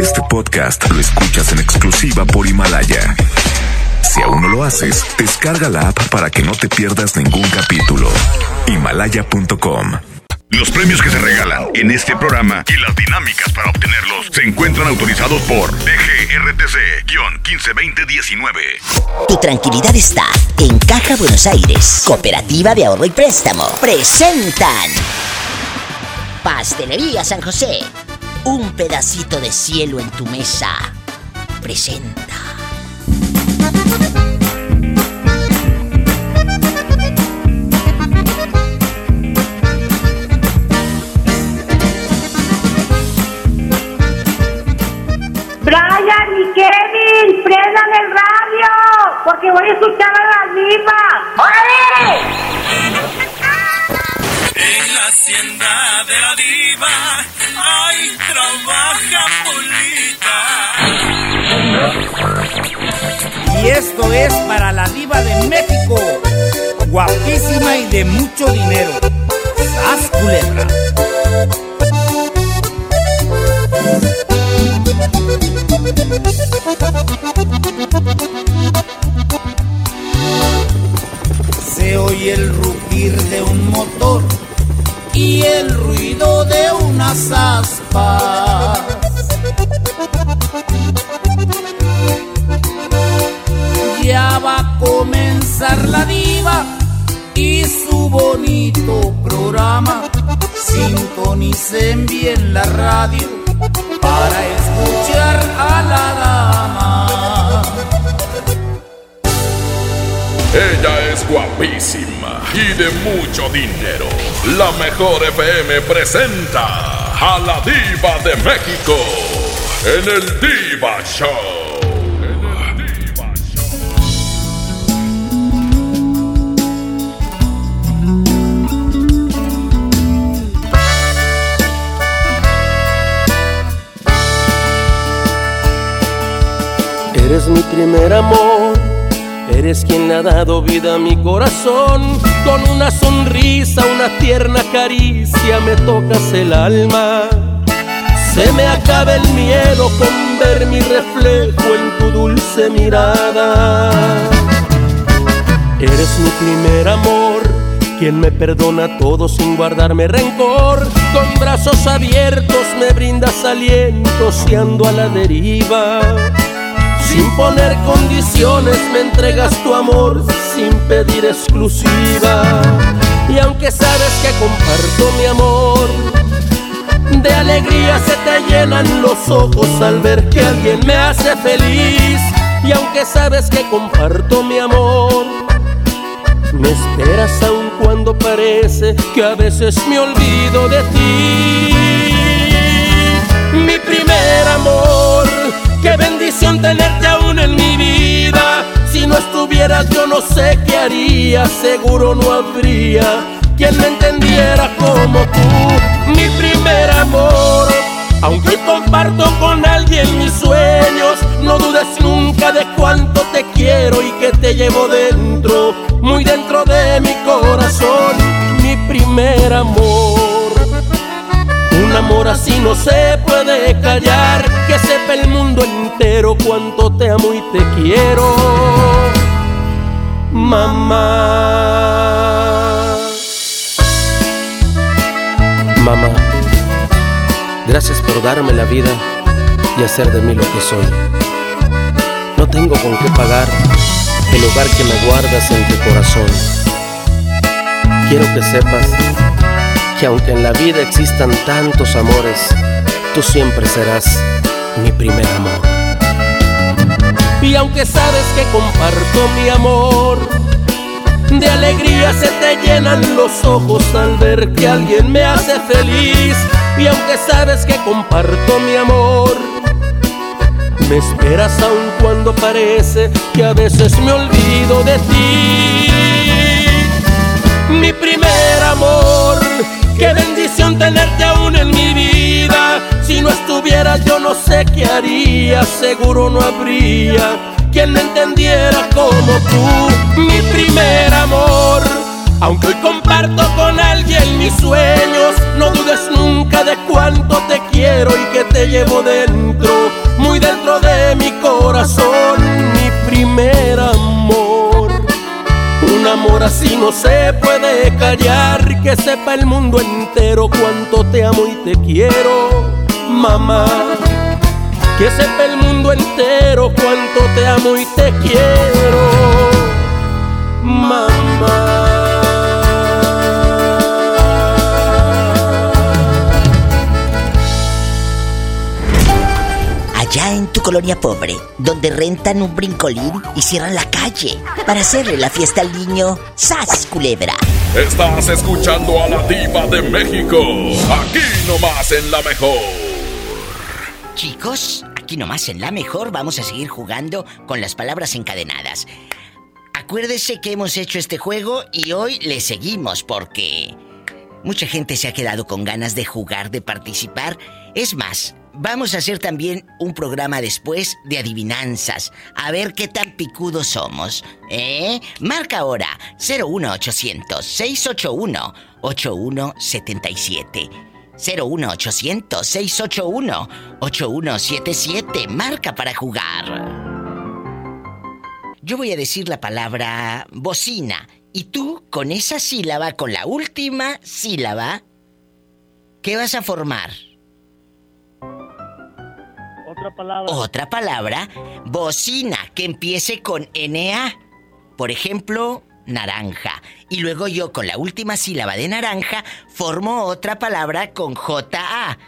Este podcast lo escuchas en exclusiva por Himalaya. Si aún no lo haces, descarga la app para que no te pierdas ningún capítulo. Himalaya.com Los premios que se regalan en este programa y las dinámicas para obtenerlos se encuentran autorizados por DGRTC-152019. Tu tranquilidad está en Caja Buenos Aires. Cooperativa de Ahorro y Préstamo. Presentan. Pastelería San José. Un pedacito de cielo en tu mesa. Presenta. Brian y Kevin, prendan el radio, porque voy a escuchar a la diva. ¡Órale! En la hacienda de la diva, ay, trabaja Polita. Y esto es para la diva de México, guapísima y de mucho dinero. ¡Sas! Se oye el rugir de un motor y el ruido de unas aspas. Ya va a comenzar la diva y su bonito programa. Sintonicen bien la radio para escuchar a la dama. Ella es guapísima y de mucho dinero. La mejor FM presenta a la diva de México en el Diva Show. Eres mi primer amor, eres quien ha dado vida a mi corazón. Con una sonrisa, una tierna caricia me tocas el alma. Se me acaba el miedo con ver mi reflejo en tu dulce mirada. Eres mi primer amor, quien me perdona todo sin guardarme rencor. Con brazos abiertos me brindas aliento si ando a la deriva. Sin poner condiciones me entregas tu amor sin pedir exclusiva. Y aunque sabes que comparto mi amor, de alegría se te llenan los ojos al ver que alguien me hace feliz. Y aunque sabes que comparto mi amor, me esperas aun cuando parece que a veces me olvido de ti. Mi primer amor, qué bendición tenerte aún en mi vida. Si no estuvieras yo no sé qué haría, seguro no habría quien me entendiera como tú. Mi primer amor, aunque comparto con alguien mis sueños, no dudes nunca de cuánto te quiero y que te llevo dentro, muy dentro de mi corazón, mi primer amor. Un amor así no se puede callar, el mundo entero cuánto te amo y te quiero, mamá. Mamá, gracias por darme la vida y hacer de mí lo que soy. No tengo con qué pagar el hogar que me guardas en tu corazón. Quiero que sepas que aunque en la vida existan tantos amores, tú siempre serás mi primer amor. Y aunque sabes que comparto mi amor, de alegría se te llenan los ojos al ver que alguien me hace feliz. Y aunque sabes que comparto mi amor, me esperas aun cuando parece que a veces me olvido de ti. Mi primer amor, qué bendición no estuvieras yo no sé qué haría, seguro no habría quien me entendiera como tú, mi primer amor. Aunque hoy comparto con alguien mis sueños, no dudes nunca de cuánto te quiero y que te llevo dentro, muy dentro de mi corazón, mi primer amor. Un amor así no se puede callar, que sepa el mundo entero cuánto te amo y te quiero mamá. Que sepa el mundo entero cuánto te amo y te quiero, mamá. Allá en tu colonia pobre, donde rentan un brincolín y cierran la calle para hacerle la fiesta al niño, ¡Sas, culebra! Estás escuchando a la diva de México. Aquí nomás en la mejor. Chicos, aquí nomás en la mejor vamos a seguir jugando con las palabras encadenadas. Acuérdese que hemos hecho este juego y hoy le seguimos porque mucha gente se ha quedado con ganas de jugar, de participar. Es más, vamos a hacer también un programa después de adivinanzas. A ver qué tan picudos somos. ¿Eh? Marca ahora 01800 681 8177. 01800 681 8177. Marca para jugar. Yo voy a decir la palabra bocina y tú con esa sílaba, con la última sílaba, ¿qué vas a formar? Otra palabra. Otra palabra, bocina, que empiece con NA. Por ejemplo, naranja. Y luego yo con la última sílaba de naranja formo otra palabra con JA.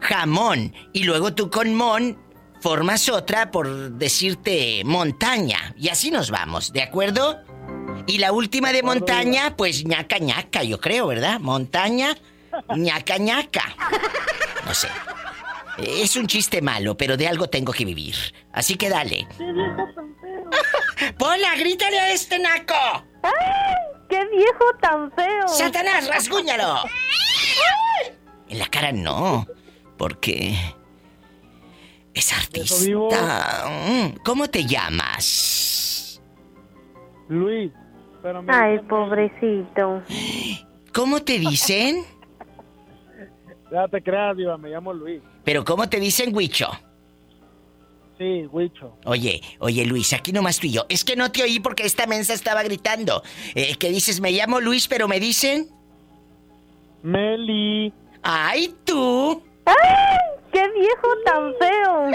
Jamón. Y luego tú con mon formas otra por decirte montaña. Y así nos vamos, ¿de acuerdo? Y la última de montaña, pues ñaca ñaca, yo creo, ¿verdad? Montaña, ñaca ñaca. No sé. Es un chiste malo, pero de algo tengo que vivir. Así que dale. ¡Pola, grítale a este naco! ¡Ay! ¡Qué viejo tan feo! ¡Satanás, rasguñalo! En la cara no, porque es artista. Mm, ¿Cómo te llamas? Luis. Pero me Ay, pobrecito. ¿Cómo te dicen? Ya te creas, Diva, me llamo Luis. Pero ¿cómo te dicen, Huicho? Sí, Huicho. Oye, oye Luis, aquí nomás tú y yo. Es que no te oí porque esta mensa estaba gritando. Eh, que dices, me llamo Luis, pero me dicen... Meli. ¡Ay, tú! ¡Ay! ¡Qué viejo tan feo!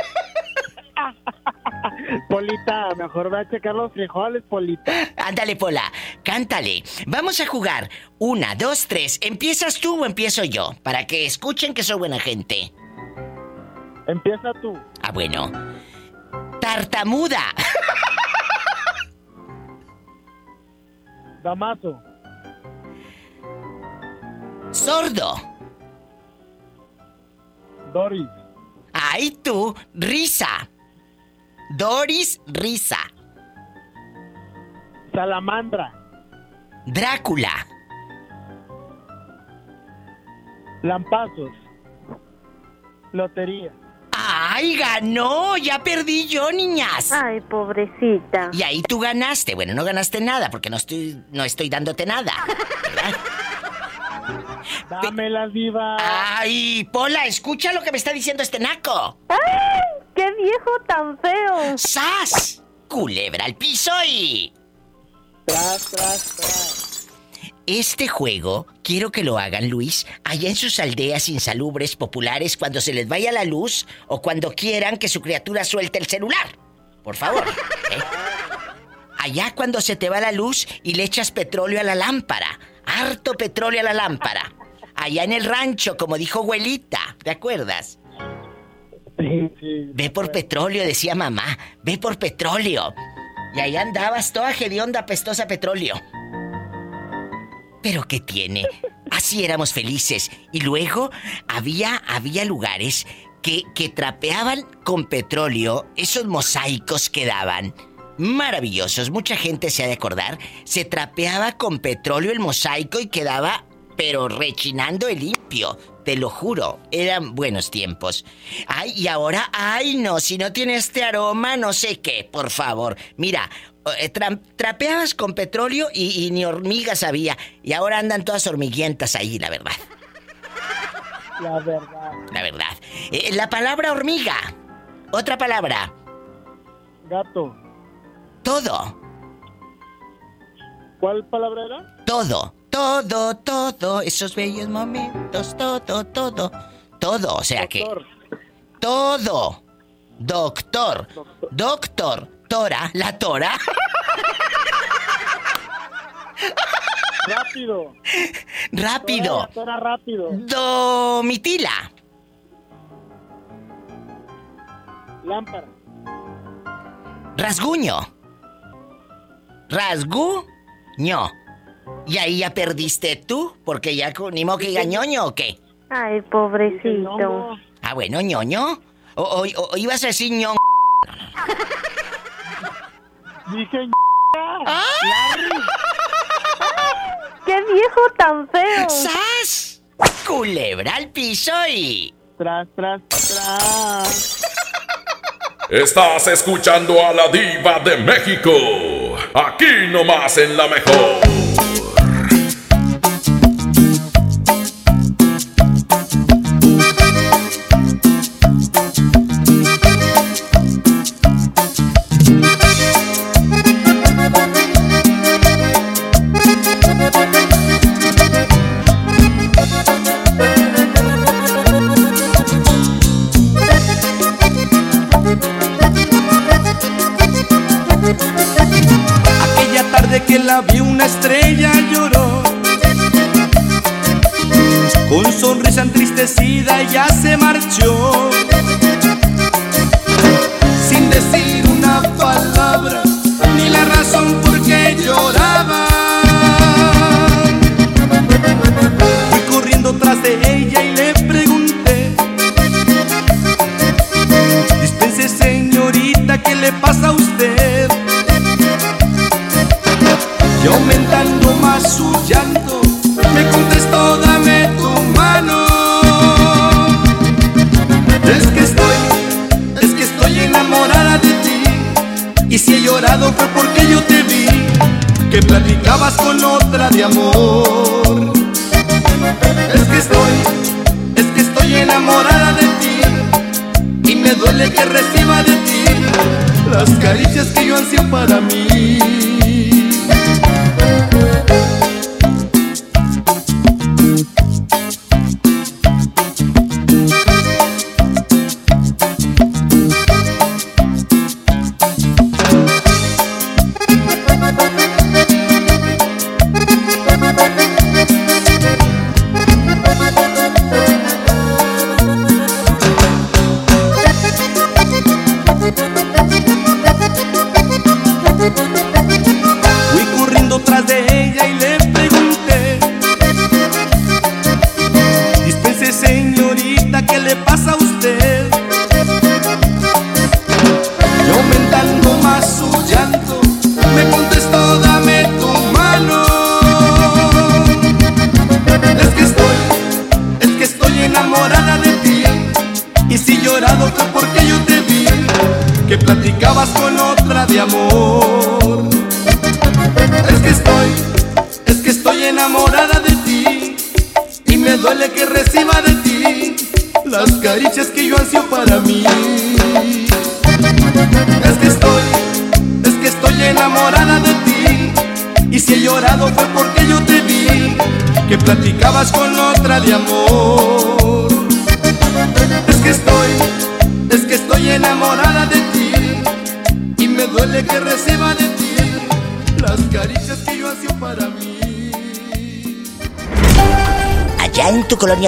Polita, mejor ve a checar los frijoles, Polita. Ándale, Pola, cántale. Vamos a jugar. Una, dos, tres. ¿Empiezas tú o empiezo yo? Para que escuchen que soy buena gente. Empieza tú. Ah, bueno. Tartamuda. Damaso. Sordo. Doris. Ay, tú, risa. Doris, risa. Salamandra. Drácula. Lampazos. Lotería. ¡Ay, ganó! Ya perdí yo, niñas. Ay, pobrecita. Y ahí tú ganaste. Bueno, no ganaste nada porque no estoy, no estoy dándote nada. ¿verdad? Dámelas, Diva. ¡Ay, Pola, escucha lo que me está diciendo este naco! ¡Ay! ¡Qué viejo tan feo! ¡Sas! Culebra al piso y... Tras, tras, tras. Este juego quiero que lo hagan, Luis, allá en sus aldeas insalubres populares cuando se les vaya la luz o cuando quieran que su criatura suelte el celular. Por favor. ¿eh? Allá cuando se te va la luz y le echas petróleo a la lámpara. Harto petróleo a la lámpara. Allá en el rancho, como dijo abuelita. ¿Te acuerdas? Sí, sí. Ve por petróleo, decía mamá. Ve por petróleo. Y ahí andabas toda hedionda, pestosa petróleo. Pero ¿qué tiene? Así éramos felices. Y luego había, había lugares que, que trapeaban con petróleo esos mosaicos que daban. Maravillosos, mucha gente se ha de acordar. Se trapeaba con petróleo el mosaico y quedaba, pero rechinando el limpio. Te lo juro, eran buenos tiempos. Ay, y ahora, ay no, si no tiene este aroma, no sé qué, por favor. Mira, eh, trapeabas con petróleo y, ni hormigas había. Y ahora andan todas hormiguientas ahí, la verdad. La verdad. La verdad. Eh, la palabra hormiga. Otra palabra. Gato. Todo. ¿Cuál palabra era? Todo. Todo, todo. Esos bellos momentos. Todo, todo. Todo. O sea Doctor. que. Todo. Doctor. Doctor. Doctor. Tora, la Tora. Rápido. Rápido. Tora, tora rápido. Domitila. Lámpara. Rasguño. Rasguño. Y ahí ya perdiste tú, porque ya ni modo que ñoño o qué. Ay, pobrecito. Ah, bueno, ñoño. O, o, o ibas a decir ñoño. Dije, ¡Ah! ¡Qué viejo tan feo! ¡Sas! Culebra al piso y... Tras, tras, tras. Estás escuchando a la diva de México. Aquí nomás en la mejor.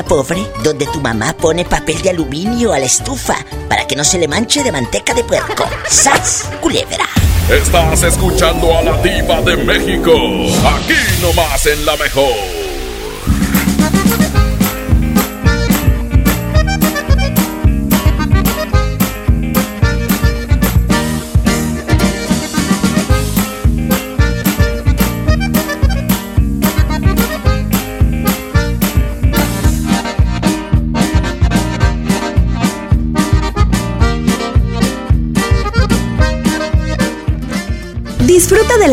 pobre donde tu mamá pone papel de aluminio a la estufa para que no se le manche de manteca de puerco. ¡Sas, culebra! Estás escuchando a la diva de México, aquí nomás en La Mejor.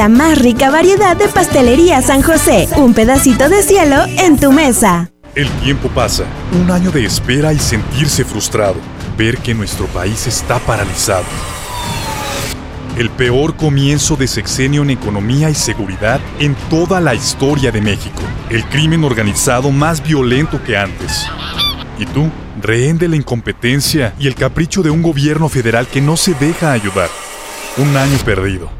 la más rica variedad de pastelería San José. Un pedacito de cielo en tu mesa. El tiempo pasa, un año de espera y sentirse frustrado, ver que nuestro país está paralizado. El peor comienzo de sexenio en economía y seguridad en toda la historia de México. El crimen organizado más violento que antes. ¿Y tú? Rehén de la incompetencia y el capricho de un gobierno federal que no se deja ayudar. Un año perdido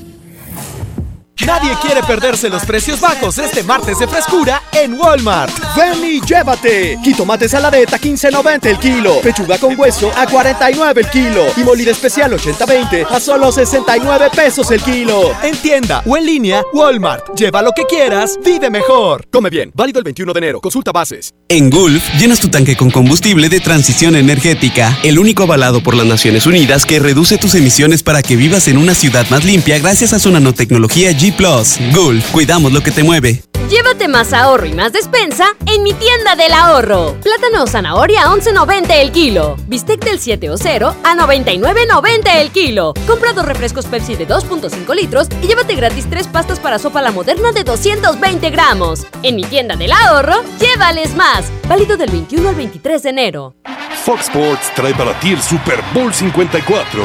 Nadie quiere perderse los precios bajos este martes de frescura en Walmart. Ven y llévate. Jitomate saladeta 15.90 el kilo. Pechuga con hueso a 49 el kilo. Y molida especial 80-20 a solo 69 pesos el kilo. En tienda o en línea, Walmart. Lleva lo que quieras, vive mejor. Come bien. Válido el 21 de enero. Consulta bases. En Gulf, llenas tu tanque con combustible de transición energética, el único avalado por las Naciones Unidas que reduce tus emisiones para que vivas en una ciudad más limpia gracias a su nanotecnología G Plus. Gulf, cuidamos lo que te mueve. Llévate más ahorro y más despensa en mi tienda del ahorro. Plátano o zanahoria a 11.90 el kilo. Bistec del 7 o 0 a 99.90 el kilo. Compra dos refrescos Pepsi de 2.5 litros y llévate gratis tres pastas para sopa la moderna de 220 gramos. En mi tienda del ahorro, llévales más. Válido del 21 al 23 de enero. Fox Sports trae para ti el Super Bowl 54.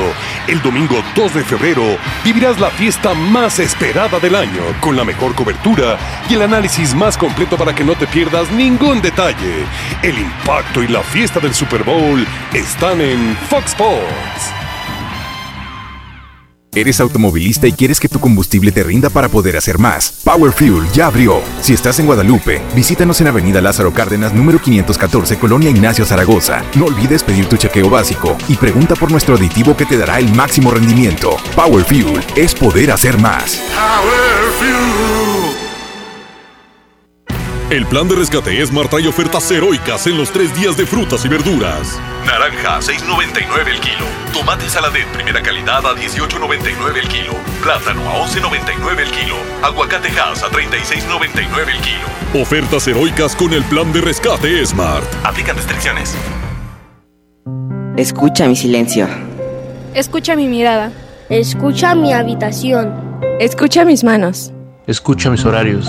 El domingo 2 de febrero vivirás la fiesta más esperada del año con la mejor cobertura y el análisis más completo para que no te pierdas ningún detalle. El impacto y la fiesta del Super Bowl están en Fox Sports. ¿Eres automovilista y quieres que tu combustible te rinda para poder hacer más? Power Fuel ya abrió. Si estás en Guadalupe, visítanos en Avenida Lázaro Cárdenas, número 514, Colonia Ignacio Zaragoza. No olvides pedir tu chequeo básico y pregunta por nuestro aditivo que te dará el máximo rendimiento. Power Fuel es poder hacer más. Power Fuel. El plan de rescate Esmar trae ofertas heroicas en los tres días de frutas y verduras. Naranja, 6.99 el kilo. Tomate saladet, primera calidad, a 18.99 el kilo. Plátano, a 11.99 el kilo. Aguacate Hass, a 36.99 el kilo. Ofertas heroicas con el plan de rescate Smart. Aplican restricciones. Escucha mi silencio. Escucha mi mirada. Escucha mi habitación. Escucha mis manos. Escucha mis horarios.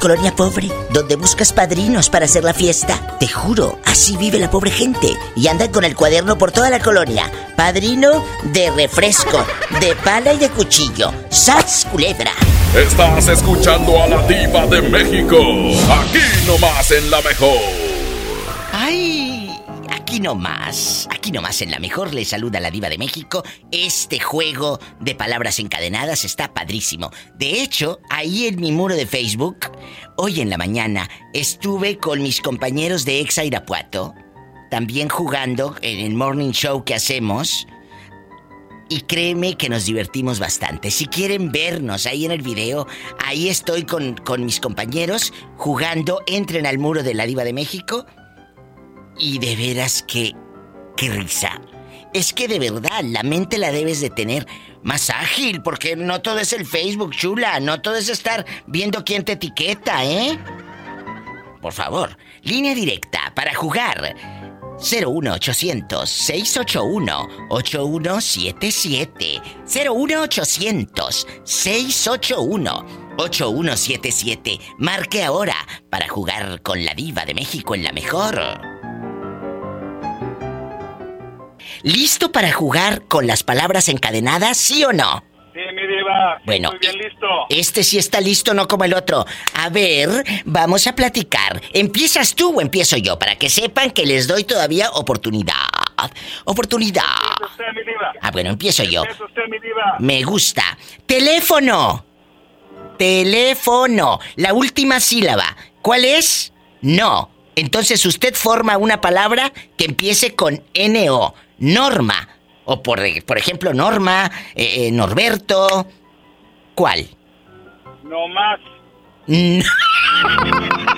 Colonia pobre, donde buscas padrinos para hacer la fiesta, te juro, así vive la pobre gente. Y andan con el cuaderno por toda la colonia. Padrino de refresco, de pala y de cuchillo. ¡Sats, culebra! Estás escuchando a la diva de México. Aquí nomás en la mejor. Aquí nomás, aquí nomás en la mejor le saluda la diva de México. Este juego de palabras encadenadas está padrísimo. De hecho, ahí en mi muro de Facebook, hoy en la mañana estuve con mis compañeros de Exa Irapuato, también jugando en el morning show que hacemos. Y créeme que nos divertimos bastante. Si quieren vernos ahí en el video, ahí estoy con, con mis compañeros jugando. Entren al muro de la Diva de México. Y de veras que... ¡Qué risa! Es que de verdad, la mente la debes de tener más ágil, porque no todo es el Facebook, chula. No todo es estar viendo quién te etiqueta, ¿eh? Por favor, línea directa para jugar. 01800-681-8177. 01800-681-8177. Marque ahora para jugar con la diva de México en la mejor. ¿Listo para jugar con las palabras encadenadas, sí o no? Sí, mi diva. Bueno, bien listo. Este sí está listo, no como el otro. A ver, vamos a platicar. ¿Empiezas tú o empiezo yo? Para que sepan que les doy todavía oportunidad. Oportunidad. Usted, mi diva. Ah, bueno, empiezo yo. Usted, mi diva. Me gusta. Teléfono. Teléfono. La última sílaba. ¿Cuál es? No. Entonces usted forma una palabra que empiece con NO. Norma. O por, por ejemplo, Norma, eh, eh, Norberto. ¿Cuál? No más. No.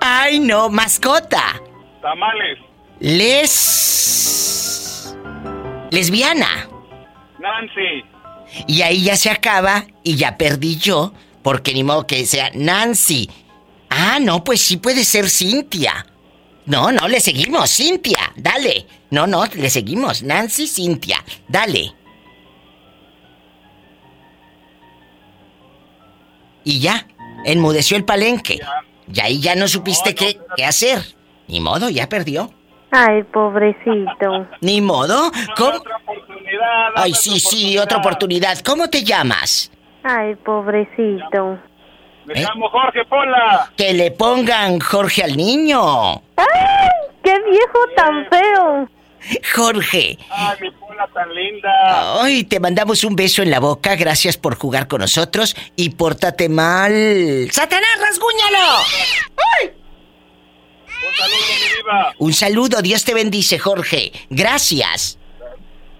Ay, no, mascota. Tamales. Les... Lesbiana. Nancy. Y ahí ya se acaba y ya perdí yo, porque ni modo que sea Nancy. Ah, no, pues sí puede ser Cintia. No, no, le seguimos, Cintia, dale. No, no, le seguimos, Nancy, Cintia, dale. Y ya, enmudeció el palenque. Y ahí ya no supiste qué, qué hacer. Ni modo, ya perdió. Ay, pobrecito. Ni modo. ¿Cómo? Otra oportunidad. Ay, sí, sí, otra oportunidad. ¿Cómo te llamas? Ay, pobrecito. Me ¿Eh? llamo Jorge Pola. Que le pongan Jorge al niño. ¡Ay! ¡Qué viejo tan feo! Jorge. Ay, mi Pola tan linda. Ay, te mandamos un beso en la boca. Gracias por jugar con nosotros. Y pórtate mal. ¡Satanás, rasguñalo! ¡Ay! Un saludo, mi diva. Un saludo, Dios te bendice, Jorge. Gracias.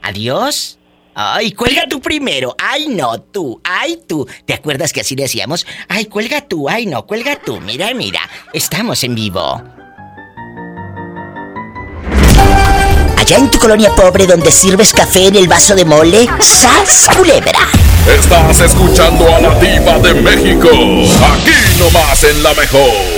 Adiós. Ay, cuelga tú primero. Ay, no, tú. Ay, tú. ¿Te acuerdas que así decíamos? Ay, cuelga tú. Ay, no, cuelga tú. Mira, mira. Estamos en vivo. Allá en tu colonia pobre donde sirves café en el vaso de mole, ¡sas culebra! Estás escuchando a la diva de México. Aquí nomás en la mejor.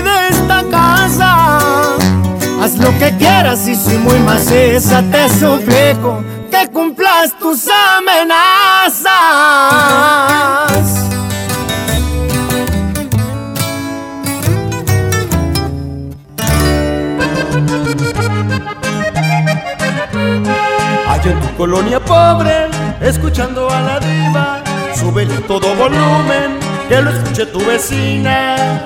Lo que quieras y si muy maciza te suplico que cumplas tus amenazas. Allá en tu colonia pobre, escuchando a la diva, súbele todo volumen, que lo escuche tu vecina.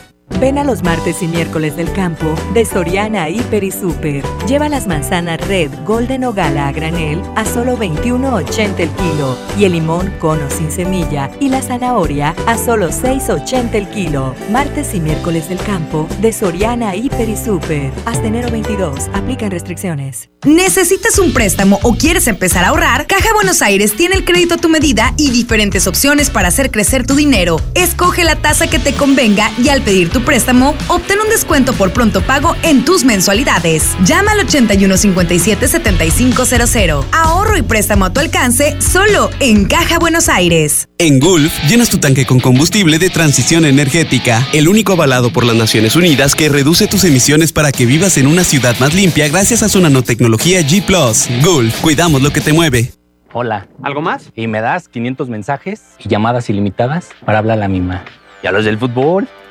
Ven a los martes y miércoles del campo de Soriana Hiper y Super. Lleva las manzanas Red, Golden o Gala a granel a solo 21.80 el kilo y el limón cono sin semilla y la zanahoria a solo 6.80 el kilo. Martes y miércoles del campo de Soriana Hiper y Super. Hasta enero 22. Aplican restricciones. ¿Necesitas un préstamo o quieres empezar a ahorrar? Caja Buenos Aires tiene el crédito a tu medida y diferentes opciones para hacer crecer tu dinero. Escoge la tasa que te convenga y al pedir tu préstamo, obtén un descuento por pronto pago en tus mensualidades. Llama al 8157-7500. Ahorro y préstamo a tu alcance solo en Caja Buenos Aires. En Gulf, llenas tu tanque con combustible de transición energética, el único avalado por las Naciones Unidas que reduce tus emisiones para que vivas en una ciudad más limpia gracias a su nanotecnología G ⁇ Gulf, cuidamos lo que te mueve. Hola. ¿Algo más? Y me das 500 mensajes y llamadas ilimitadas para hablar a la misma. ¿Y a los del fútbol?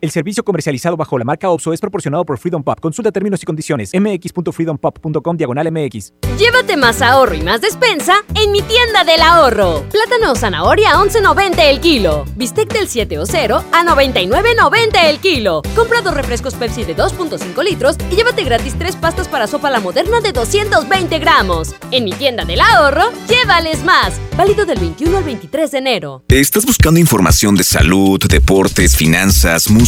El servicio comercializado bajo la marca OPSO es proporcionado por Freedom Pop. Consulta términos y condiciones. mx.freedompop.com diagonal mx. Llévate más ahorro y más despensa en mi tienda del ahorro. Plátano o zanahoria a 11.90 el kilo. Bistec del 7 o 0 a 99.90 el kilo. Compra dos refrescos Pepsi de 2.5 litros y llévate gratis tres pastas para sopa la moderna de 220 gramos. En mi tienda del ahorro, llévales más. Válido del 21 al 23 de enero. ¿Estás buscando información de salud, deportes, finanzas, música?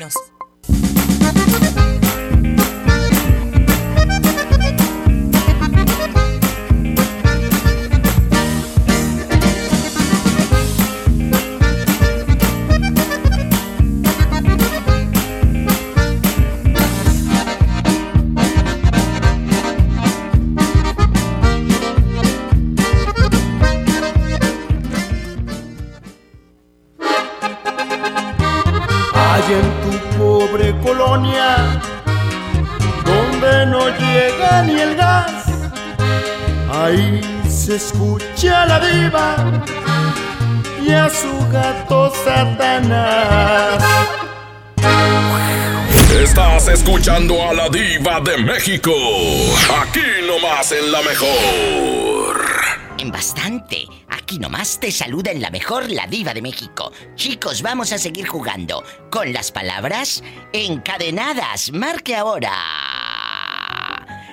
Hay colonia, donde no llega ni el gas, ahí Se escucha la diva y a su gato Satanás. Estás escuchando a la diva de México. Aquí nomás en la mejor. En bastante. Aquí nomás te saluda en la mejor la diva de México. Chicos, vamos a seguir jugando con las palabras encadenadas. Marque ahora.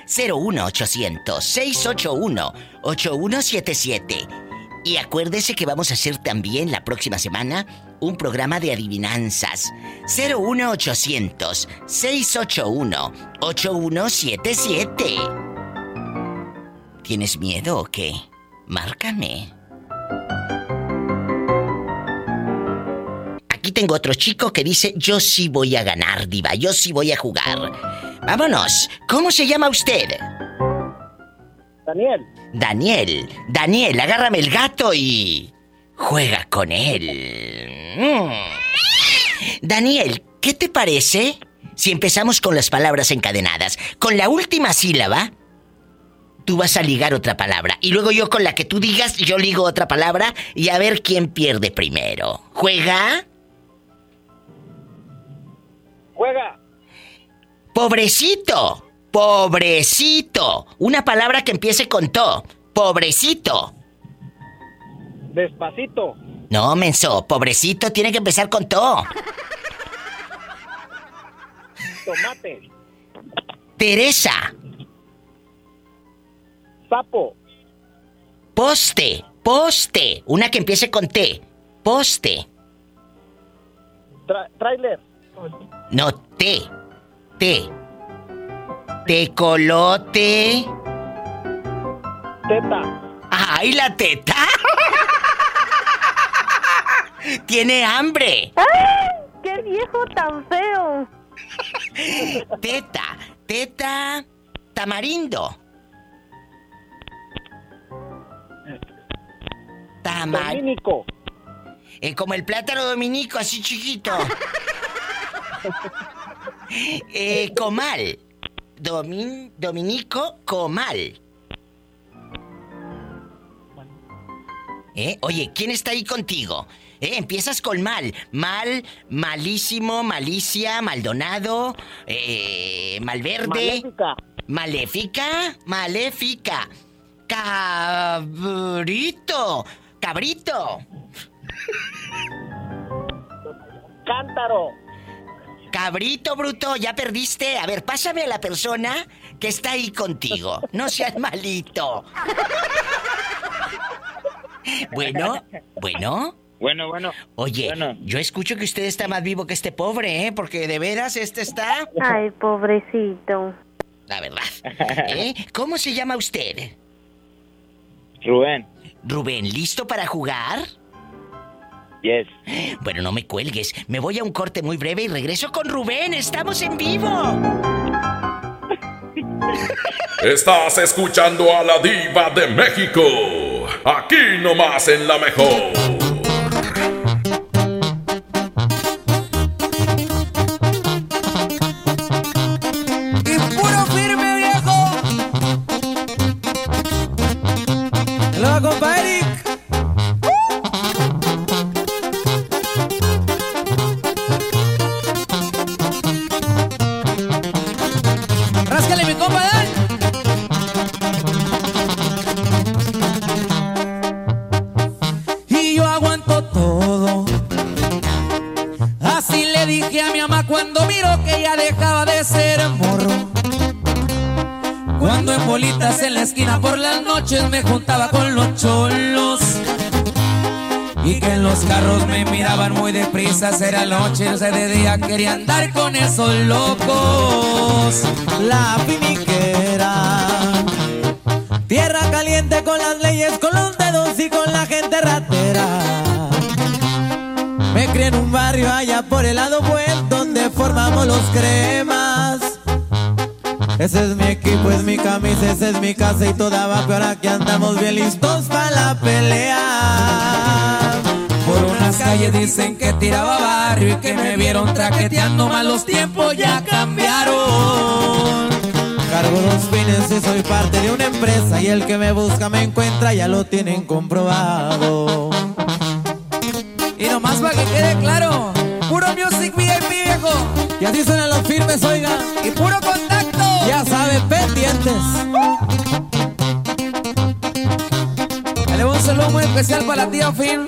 01800 681 8177. Y acuérdese que vamos a hacer también la próxima semana un programa de adivinanzas. 01800 681 8177. ¿Tienes miedo o qué? Márcame. Aquí tengo otro chico que dice, yo sí voy a ganar, diva, yo sí voy a jugar. Vámonos, ¿cómo se llama usted? Daniel. Daniel, Daniel, agárrame el gato y juega con él. Mm. Daniel, ¿qué te parece si empezamos con las palabras encadenadas? Con la última sílaba, tú vas a ligar otra palabra. Y luego yo con la que tú digas, yo ligo otra palabra y a ver quién pierde primero. ¿Juega? Juega. Pobrecito. Pobrecito. Una palabra que empiece con to. Pobrecito. Despacito. No, menso. Pobrecito tiene que empezar con to. Tomate. Teresa. Sapo. Poste. Poste. Una que empiece con T. Poste. Tra- trailer. No, T. T. Tecolote. Teta. ¡Ay, la teta! ¡Tiene hambre! ¡Qué viejo tan feo! Teta, teta, tamarindo. Tamar... Dominico. Eh, como el plátano dominico, así chiquito. eh, comal. Domin, dominico, comal. ¿Eh? Oye, ¿quién está ahí contigo? ¿Eh? Empiezas con mal. Mal, malísimo, malicia, maldonado, eh, malverde. Maléfica. Maléfica, maléfica. Cabrito, cabrito. Cántaro. Cabrito bruto, ya perdiste. A ver, pásame a la persona que está ahí contigo. No seas malito. Bueno, bueno. Bueno, bueno. Oye, yo escucho que usted está más vivo que este pobre, ¿eh? Porque de veras este está... Ay, pobrecito. La verdad. ¿Eh? ¿Cómo se llama usted? Rubén. Rubén, ¿listo para jugar? Yes. Bueno, no me cuelgues. Me voy a un corte muy breve y regreso con Rubén. ¡Estamos en vivo! Estás escuchando a la diva de México. Aquí nomás en la mejor. Muy deprisa, era noche, sea, de día quería andar con esos locos. La piniquera. Tierra caliente con las leyes, con los dedos y con la gente ratera. Me crié en un barrio allá por el lado buen donde formamos los cremas. Ese es mi equipo, es mi camisa, esa es mi casa y toda abajo. Ahora que andamos bien listos para la pelea. Por unas calles dicen tiraba barrio y que me vieron traqueteando mal los tiempos ya cambiaron. Cargo dos fines y soy parte de una empresa y el que me busca me encuentra, ya lo tienen comprobado. Y nomás para que quede claro, puro music VIP viejo. Y así suenan los firmes, oiga. Y puro contacto. Ya saben, pendientes. Le un saludo muy especial para la tía Phil.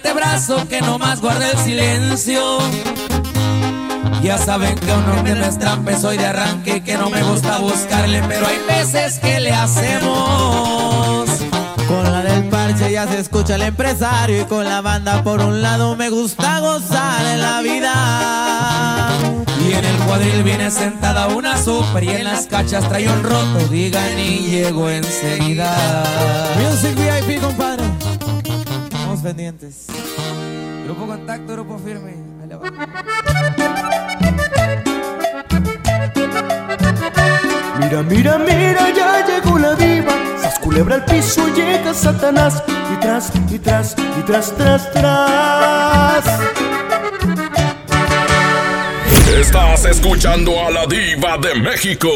antebrazo que no más guarda el silencio. Ya saben que uno que no es soy de arranque y que no me gusta buscarle, pero hay veces que le hacemos. Con la del parche ya se escucha el empresario y con la banda por un lado me gusta gozar en la vida. Y en el cuadril viene sentada una super y en las cachas trae un roto, digan y llego enseguida. Music VIP, compadre. Estamos pendientes. Grupo Firme. Ahí le va. Mira, mira, mira, ya llegó la diva. Sas culebra al piso, llega Satanás. Y tras, y tras, y tras, tras, tras. Estás escuchando a la diva de México.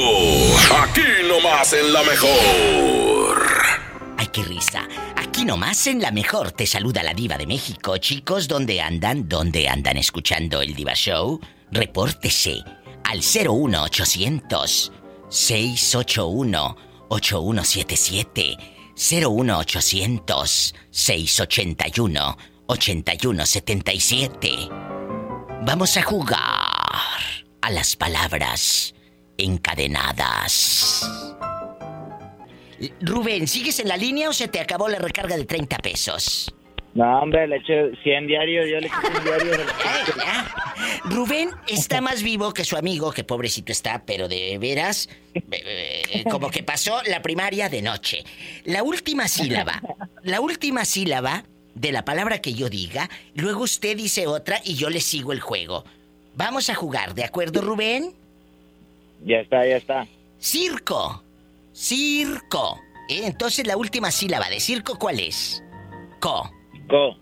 Aquí nomás en la mejor. Ay, qué risa. Aquí nomás en la mejor te saluda la diva de México. Chicos, ¿dónde andan? ¿Dónde andan escuchando el Diva Show? Repórtese al 01800 681 8177 01800 681 8177 Vamos a jugar a las palabras encadenadas. Rubén, ¿sigues en la línea o se te acabó la recarga de 30 pesos? No, hombre, le eché 100 diarios, yo le eché 100 diarios. Rubén está más vivo que su amigo, que pobrecito está, pero de veras, eh, eh, como que pasó la primaria de noche. La última sílaba, la última sílaba de la palabra que yo diga, luego usted dice otra y yo le sigo el juego. Vamos a jugar, ¿de acuerdo, Rubén? Ya está, ya está. Circo. Circo. Eh, Entonces la última sílaba de circo, ¿cuál es? Co. Co.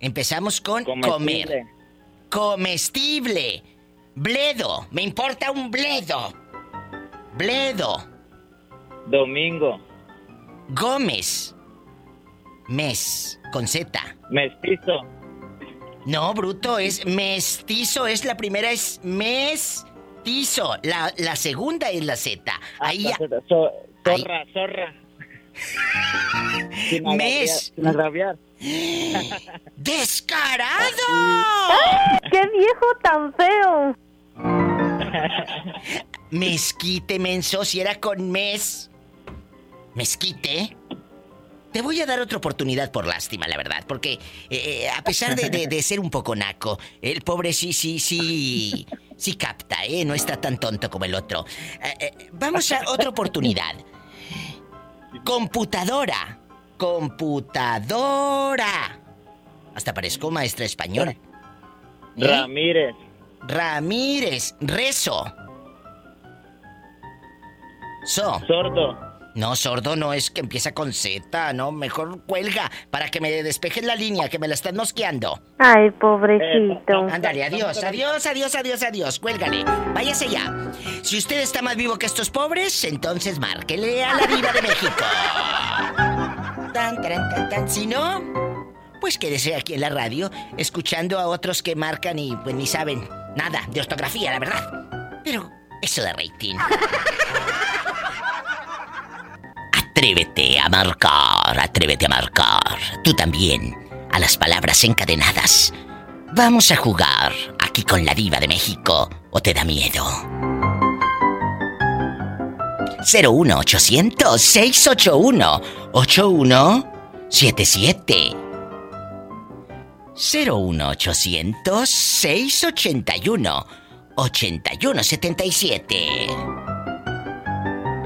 Empezamos con Comestible. comer. Comestible. Bledo. Me importa un bledo. Bledo. Domingo. Gómez. Mes. Con Z. Mestizo. No, bruto, es mestizo. Es la primera, es mestizo. La, la segunda es la Z. Ahí ya. So- zorra, zorra. Sin Mes. agraviar, Sin agraviar. ¡Descarado! ¡Qué viejo tan feo! Mezquite, menso, si era con mes. Mezquite. Te voy a dar otra oportunidad por lástima, la verdad, porque eh, eh, a pesar de, de- de ser un poco naco, el pobre sí, sí, sí, sí capta, ¿eh? No está tan tonto como el otro. Eh, eh, vamos a otra oportunidad. Computadora. Computadora. Hasta parezco maestra español. ¿Eh? Ramírez. Ramírez. Rezo. So. Sordo. No, sordo no es que empieza con Z, no, mejor cuelga para que me despejes la línea, que me la están mosqueando. Ay, pobrecito. Ándale, adiós, adiós, adiós, adiós, adiós, cuélgale. Váyase ya. Si usted está más vivo que estos pobres, entonces márquele a la diva de México. Tan, taran, tan, tan. Si no, pues quédese aquí en la radio, escuchando a otros que marcan y pues ni saben nada de ortografía, la verdad. Pero eso de rating. Atrévete a marcar, atrévete a marcar. Tú también, a las palabras encadenadas. Vamos a jugar aquí con la diva de México o te da miedo. 01800 681 8177 01800 681 8177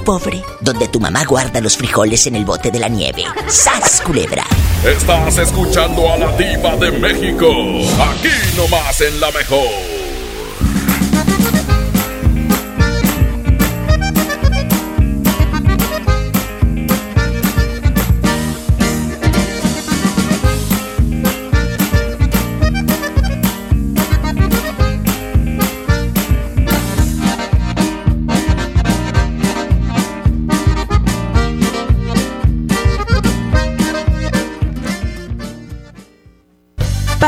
Pobre, donde tu mamá guarda los frijoles en el bote de la nieve. ¡Sas, culebra! Estás escuchando a la diva de México. Aquí nomás en la mejor.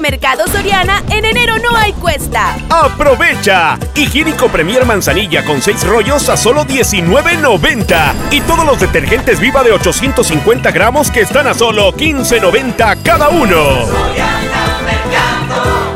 Mercado Soriana, en enero no hay cuesta. ¡Aprovecha! Higiénico Premier Manzanilla con 6 rollos a solo $19.90. Y todos los detergentes Viva de 850 gramos que están a solo $15.90 cada uno.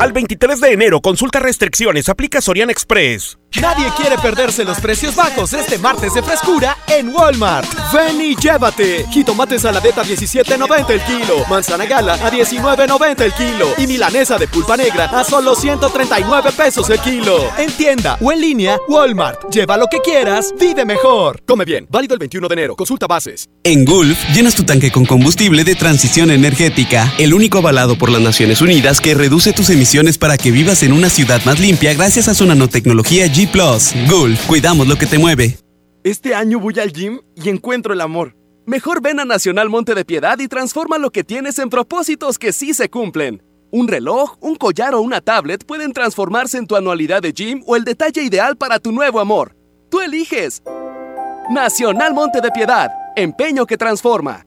Al 23 de enero, consulta restricciones, aplica Sorian Express. Nadie quiere perderse los precios bajos este martes de frescura en Walmart. Ven y llévate. Jitomate saladeta 17.90 el kilo. Manzana gala a 19.90 el kilo. Y milanesa de pulpa negra a solo 139 pesos el kilo. En tienda o en línea, Walmart. Lleva lo que quieras, vive mejor. Come bien. Válido el 21 de enero. Consulta bases. En Gulf, llenas tu tanque con combustible de transición energética. El único avalado por las Naciones Unidas que reduce tus emisiones para que vivas en una ciudad más limpia gracias a su nanotecnología G +. Gulf, cuidamos lo que te mueve. Este año voy al gym y encuentro el amor. Mejor ven a Nacional Monte de Piedad y transforma lo que tienes en propósitos que sí se cumplen. Un reloj, un collar o una tablet pueden transformarse en tu anualidad de gym o el detalle ideal para tu nuevo amor. Tú eliges. Nacional Monte de Piedad, empeño que transforma.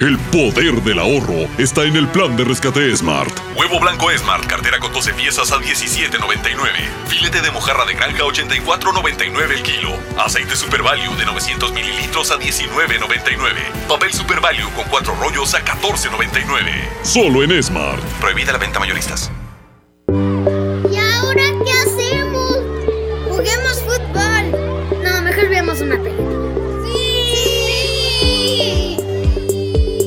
El poder del ahorro está en el plan de rescate Smart. Huevo blanco Smart, cartera con 12 piezas a 17.99. Filete de mojarra de granja 84.99 el kilo. Aceite Super Value de 900 mililitros a 19.99. Papel Super Value con 4 rollos a 14.99. Solo en Smart. Prohibida la venta mayoristas. ¿Y ahora qué hacemos? Juguemos fútbol. No, mejor veamos una película.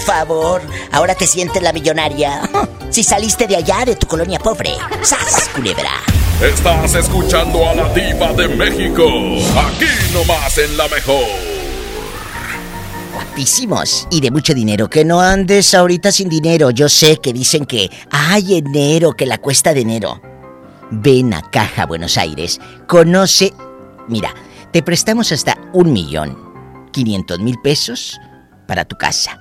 Favor, ahora te sientes la millonaria. Si saliste de allá, de tu colonia pobre. ¡Sas, culebra! Estás escuchando a la diva de México. Aquí nomás en la mejor. Guapísimos y de mucho dinero. Que no andes ahorita sin dinero. Yo sé que dicen que hay enero, que la cuesta de enero. Ven a Caja Buenos Aires. Conoce. Mira, te prestamos hasta un millón. 500 mil pesos para tu casa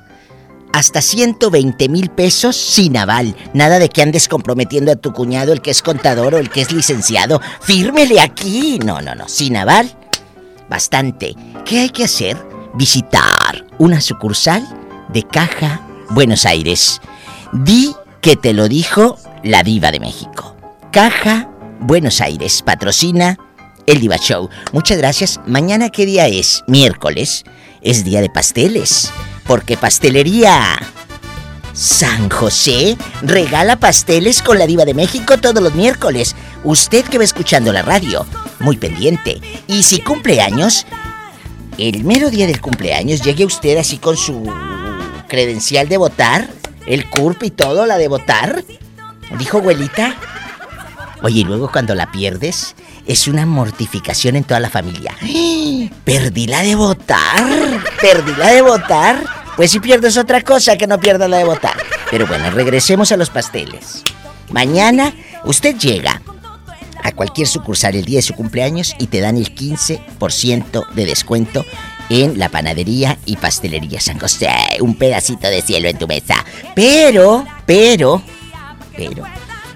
hasta 120 mil pesos sin aval. Nada de que andes comprometiendo a tu cuñado, el que es contador o el que es licenciado. Fírmele aquí. No, no, no. Sin aval. Bastante. ¿Qué hay que hacer? Visitar una sucursal de Caja Buenos Aires. Di que te lo dijo la diva de México. Caja Buenos Aires patrocina el Diva Show. Muchas gracias. Mañana qué día es? Miércoles. Es día de pasteles porque Pastelería San José regala pasteles con la diva de México todos los miércoles. Usted que va escuchando la radio, muy pendiente. Y si cumple años, el mero día del cumpleaños, llegue usted así con su credencial de votar, el CURP y todo, la de votar. Dijo abuelita. Oye, y luego cuando la pierdes, es una mortificación en toda la familia. Perdí la de votar. Perdí la de votar. Pues si pierdes otra cosa que no pierdas la de votar. Pero bueno, regresemos a los pasteles. Mañana usted llega a cualquier sucursal el día de su cumpleaños y te dan el 15% de descuento en la panadería y pastelería San José. Un pedacito de cielo en tu mesa. Pero, pero, pero,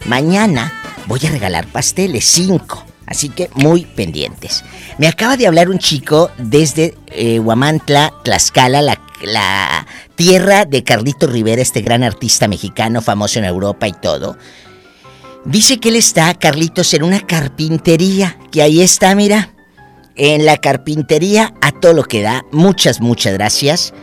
mañana voy a regalar pasteles, 5. Así que muy pendientes. Me acaba de hablar un chico desde eh, Huamantla, Tlaxcala, la, la tierra de Carlito Rivera, este gran artista mexicano famoso en Europa y todo. Dice que él está, Carlitos, en una carpintería, que ahí está, mira. En la carpintería, a todo lo que da. Muchas, muchas gracias.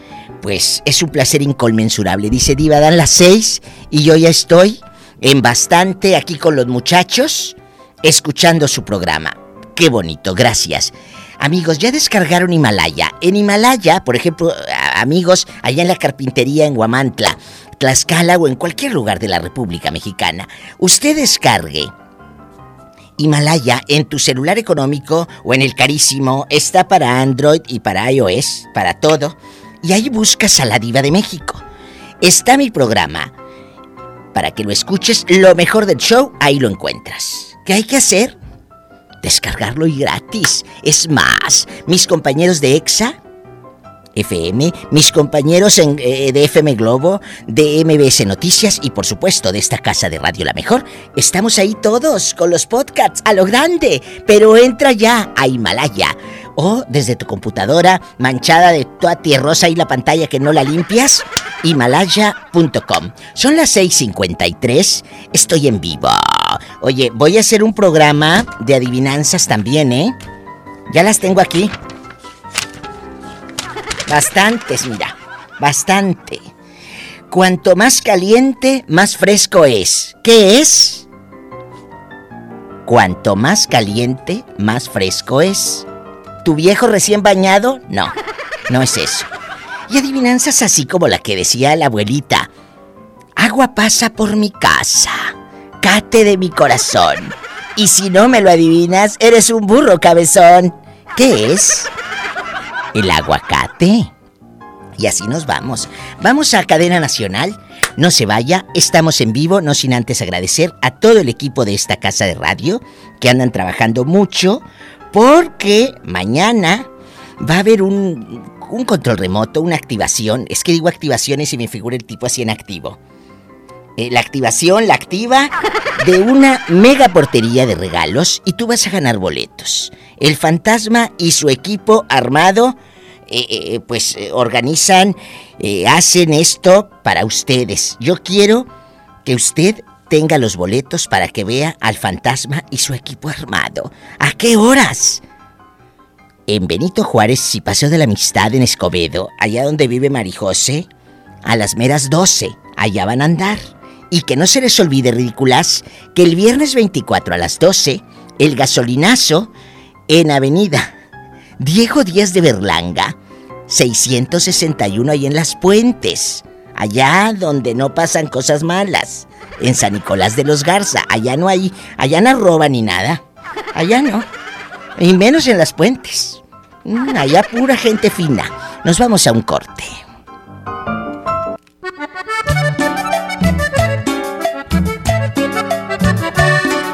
Pues es un placer inconmensurable. Dice Diva, dan las seis y yo ya estoy en bastante aquí con los muchachos escuchando su programa. Qué bonito, gracias. Amigos, ya descargaron Himalaya. En Himalaya, por ejemplo, amigos, allá en la carpintería en Guamantla, Tlaxcala o en cualquier lugar de la República Mexicana, usted descargue Himalaya en tu celular económico o en el carísimo. Está para Android y para iOS, para todo. Y ahí buscas a la diva de México. Está mi programa. Para que lo escuches, lo mejor del show, ahí lo encuentras. ¿Qué hay que hacer? Descargarlo y gratis. Es más, mis compañeros de EXA, FM, mis compañeros en, eh, de FM Globo, de MBS Noticias y por supuesto de esta casa de radio La Mejor, estamos ahí todos con los podcasts a lo grande. Pero entra ya a Himalaya o desde tu computadora manchada de toda tierrosa y la pantalla que no la limpias, himalaya.com. Son las 6:53, estoy en vivo. Oye, voy a hacer un programa de adivinanzas también, ¿eh? Ya las tengo aquí. Bastantes, mira. Bastante. Cuanto más caliente, más fresco es. ¿Qué es? Cuanto más caliente, más fresco es. ¿Tu viejo recién bañado? No, no es eso. Y adivinanzas así como la que decía la abuelita. Agua pasa por mi casa, cate de mi corazón. Y si no me lo adivinas, eres un burro cabezón. ¿Qué es? El aguacate. Y así nos vamos. Vamos a Cadena Nacional. No se vaya, estamos en vivo, no sin antes agradecer a todo el equipo de esta casa de radio que andan trabajando mucho porque mañana va a haber un, un control remoto, una activación. Es que digo activaciones y me figura el tipo así en activo. Eh, la activación, la activa de una mega portería de regalos y tú vas a ganar boletos. El fantasma y su equipo armado eh, eh, pues organizan, hacen esto para ustedes. Yo quiero que usted tenga los boletos para que vea al fantasma y su equipo armado. ¿A qué horas? En Benito Juárez y Paseo de la Amistad en Escobedo, allá donde vive Marijose, a las meras 12, allá van a andar. Y que no se les olvide, ridículas, que el viernes 24 a las 12, el gasolinazo en Avenida Diego Díaz de Berlanga, 661 ahí en Las Puentes, allá donde no pasan cosas malas, en San Nicolás de los Garza, allá no hay, allá no roban ni nada, allá no, y menos en Las Puentes, Mm, allá pura gente fina. Nos vamos a un corte.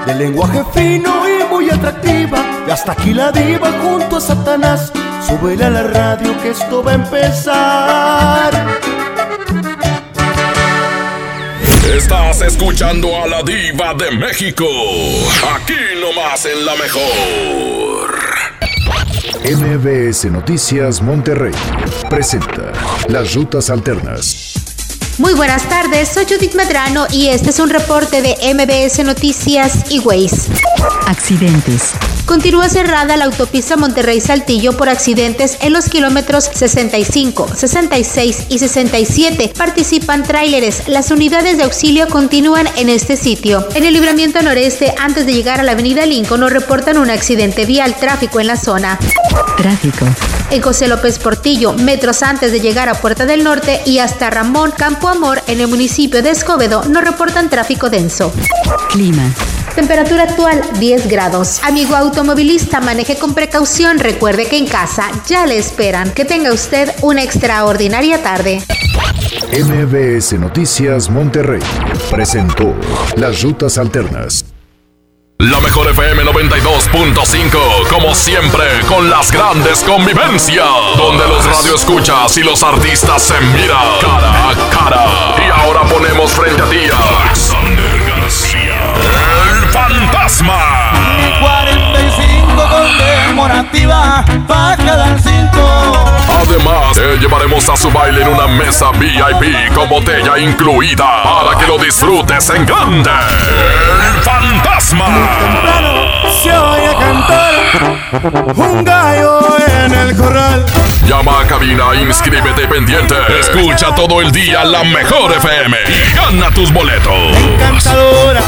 De lenguaje fino y muy atractiva. Y hasta aquí la diva junto a Satanás. Súbele a la radio que esto va a empezar. Estás escuchando a la diva de México. Aquí nomás en la mejor. MBS Noticias Monterrey presenta Las Rutas Alternas. Muy buenas tardes, soy Judith Medrano y este es un reporte de MBS Noticias y Waze. Accidentes. Continúa cerrada la autopista Monterrey-Saltillo por accidentes en los kilómetros 65, 66 y 67. Participan tráileres. Las unidades de auxilio continúan en este sitio. En el libramiento noreste, antes de llegar a la avenida Lincoln, nos reportan un accidente vial tráfico en la zona. Tráfico. En José López Portillo, metros antes de llegar a Puerta del Norte y hasta Ramón Campo Amor en el municipio de Escobedo, nos reportan tráfico denso. Clima. Temperatura actual 10 grados. Amigo automovilista, maneje con precaución. Recuerde que en casa ya le esperan. Que tenga usted una extraordinaria tarde. MBS Noticias Monterrey presentó Las Rutas Alternas. La mejor FM 92.5, como siempre, con las grandes convivencias, donde los radioescuchas y los artistas se miran cara a cara. Y ahora ponemos frente a ti conmemorativa para cada cinto. Además, te llevaremos a su baile en una mesa VIP con botella incluida para que lo disfrutes en grande. El fantasma. Se oye cantar un gallo en el corral. Llama a cabina, inscríbete pendiente. Escucha todo el día la mejor FM y gana tus boletos. Cantadora,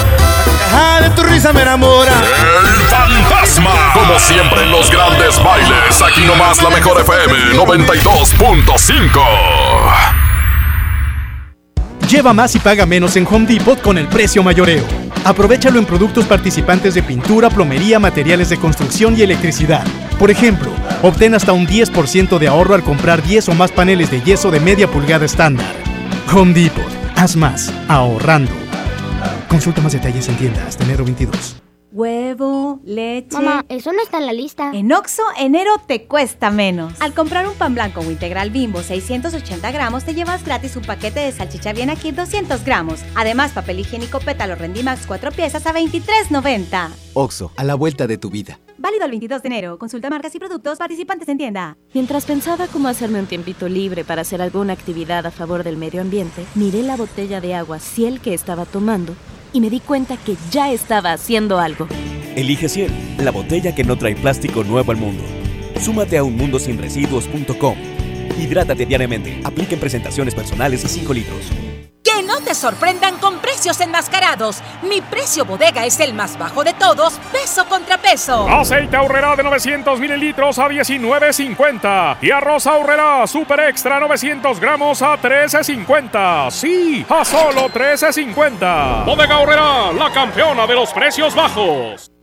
carcajada de tu risa me enamora. El fantasma. Como siempre en los grandes bailes. Aquí nomás la mejor FM 92.5. Lleva más y paga menos en Home Depot con el precio mayoreo. Aprovechalo en productos participantes de pintura, plomería, materiales de construcción y electricidad. Por ejemplo, obtén hasta un 10% de ahorro al comprar 10 o más paneles de yeso de media pulgada estándar. Home Depot. Haz más, ahorrando. Consulta más detalles en tienda hasta enero 22. Huevo, leche. Mamá, eso no está en la lista. En Oxo, enero te cuesta menos. Al comprar un pan blanco o integral bimbo 680 gramos, te llevas gratis un paquete de salchicha bien aquí 200 gramos. Además, papel higiénico pétalo Rendimax 4 piezas a 23.90. Oxo, a la vuelta de tu vida. Válido el 22 de enero. Consulta marcas y productos participantes en tienda. Mientras pensaba cómo hacerme un tiempito libre para hacer alguna actividad a favor del medio ambiente, miré la botella de agua Ciel que estaba tomando y me di cuenta que ya estaba haciendo algo. Elige Ciel, la botella que no trae plástico nuevo al mundo. Súmate a unmundosinresiduos.com. Hidrátate diariamente. Apliquen presentaciones personales y 5 litros. Que no te sorprendan con precios enmascarados. Mi precio bodega es el más bajo de todos, peso contra peso. Aceite ahorrera de 900 mililitros a 19.50. Y arroz ahorrera super extra 900 gramos a 13.50. Sí, a solo 13.50. Bodega ahorrera, la campeona de los precios bajos.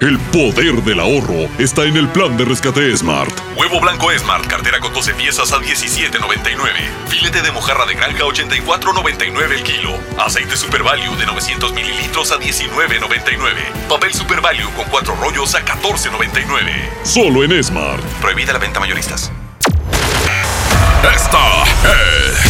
El poder del ahorro está en el plan de rescate Smart. Huevo blanco Smart, cartera con 12 piezas a 17.99. Filete de mojarra de granja 84.99 el kilo. Aceite Super Value de 900 mililitros a 19.99. Papel Super Value con 4 rollos a 14.99. Solo en Smart. Prohibida la venta mayoristas. Esta es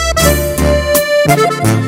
Solo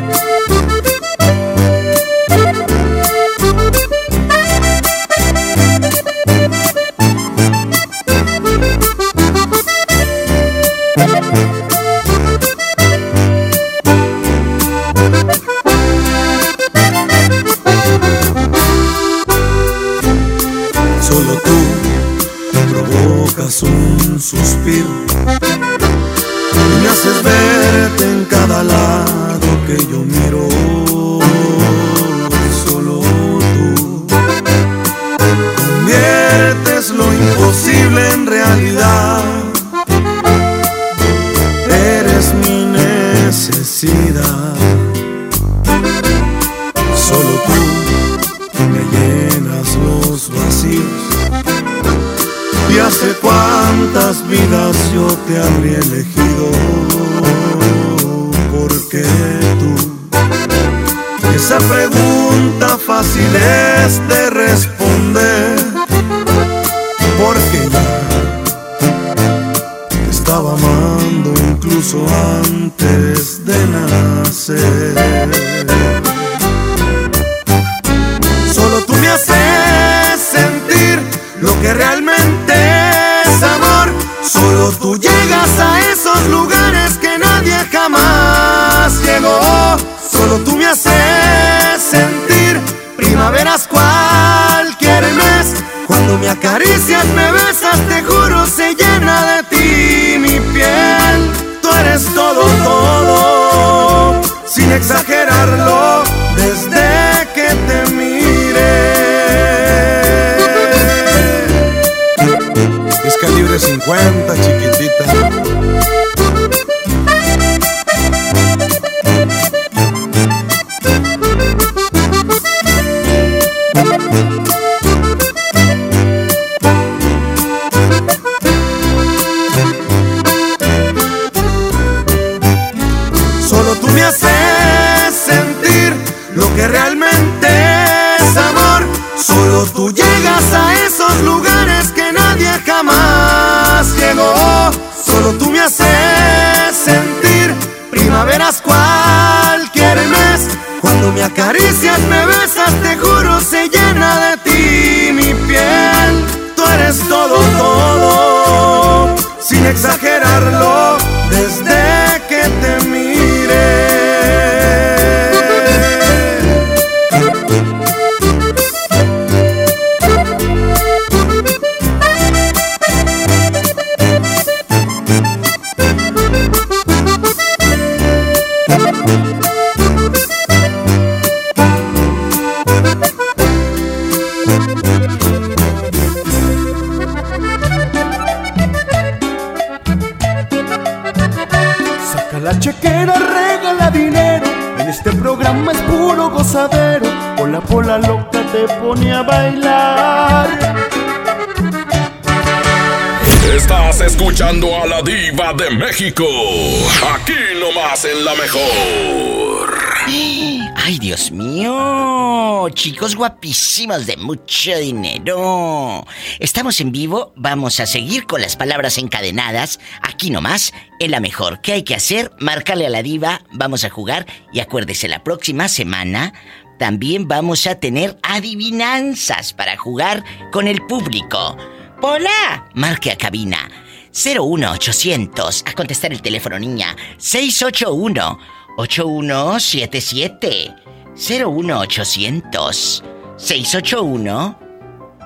Chicos guapísimos de mucho dinero. Estamos en vivo. Vamos a seguir con las palabras encadenadas. Aquí nomás, en la mejor. ¿Qué hay que hacer? Márcale a la diva. Vamos a jugar. Y acuérdese, la próxima semana también vamos a tener adivinanzas para jugar con el público. ¡Hola! Marque a cabina. 01800. A contestar el teléfono, niña. 681 8177 01800 681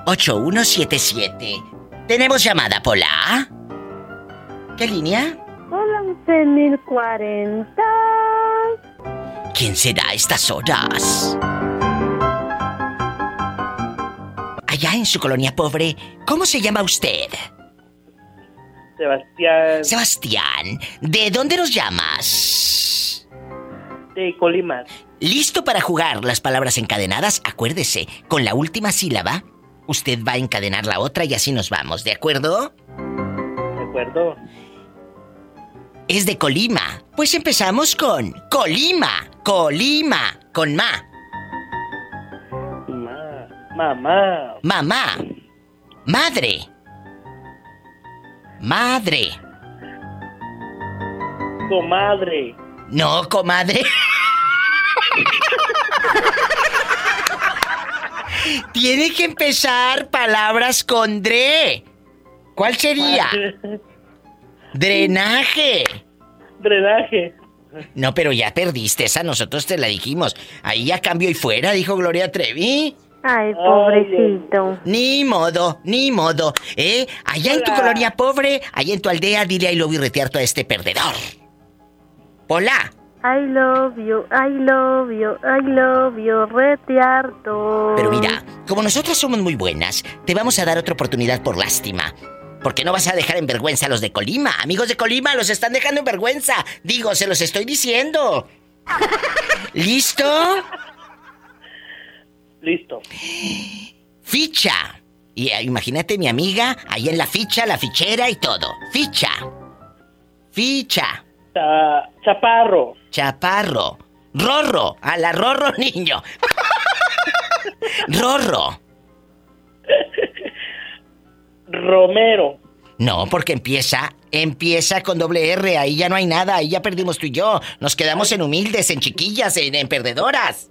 8177 Tenemos llamada, Pola. ¿Qué línea? Hola, 11040. ¿Quién será a estas horas? Allá en su colonia pobre, ¿cómo se llama usted? Sebastián Sebastián, ¿de dónde nos llamas? De. ¿Listo para jugar las palabras encadenadas? Acuérdese, con la última sílaba, usted va a encadenar la otra y así nos vamos, ¿de acuerdo? De acuerdo. es de Colima. Pues empezamos con Colima, Colima, con ma. Ma, mamá. Mamá. Madre. Madre. Comadre. No, comadre. Tiene que empezar palabras con dre. ¿Cuál sería? Drenaje. Drenaje. No, pero ya perdiste esa, nosotros te la dijimos. Ahí a cambio y fuera, dijo Gloria Trevi. Ay, pobrecito. Ni modo, ni modo. ¿Eh? Allá en tu colonia pobre, allá en tu aldea, dile I love you a este perdedor. Hola. I love you, I love you, I love you, retearto. Pero mira, como nosotros somos muy buenas, te vamos a dar otra oportunidad por lástima. Porque no vas a dejar en vergüenza a los de Colima. Amigos de Colima, los están dejando en vergüenza. Digo, se los estoy diciendo. ¿Listo? Listo. Ficha. Y eh, imagínate mi amiga ahí en la ficha, la fichera y todo. Ficha. Ficha. Cha- chaparro. Chaparro. Rorro. A la Rorro, niño. Rorro. Romero. No, porque empieza, empieza con doble R, ahí ya no hay nada, ahí ya perdimos tú y yo. Nos quedamos en humildes, en chiquillas, en, en perdedoras.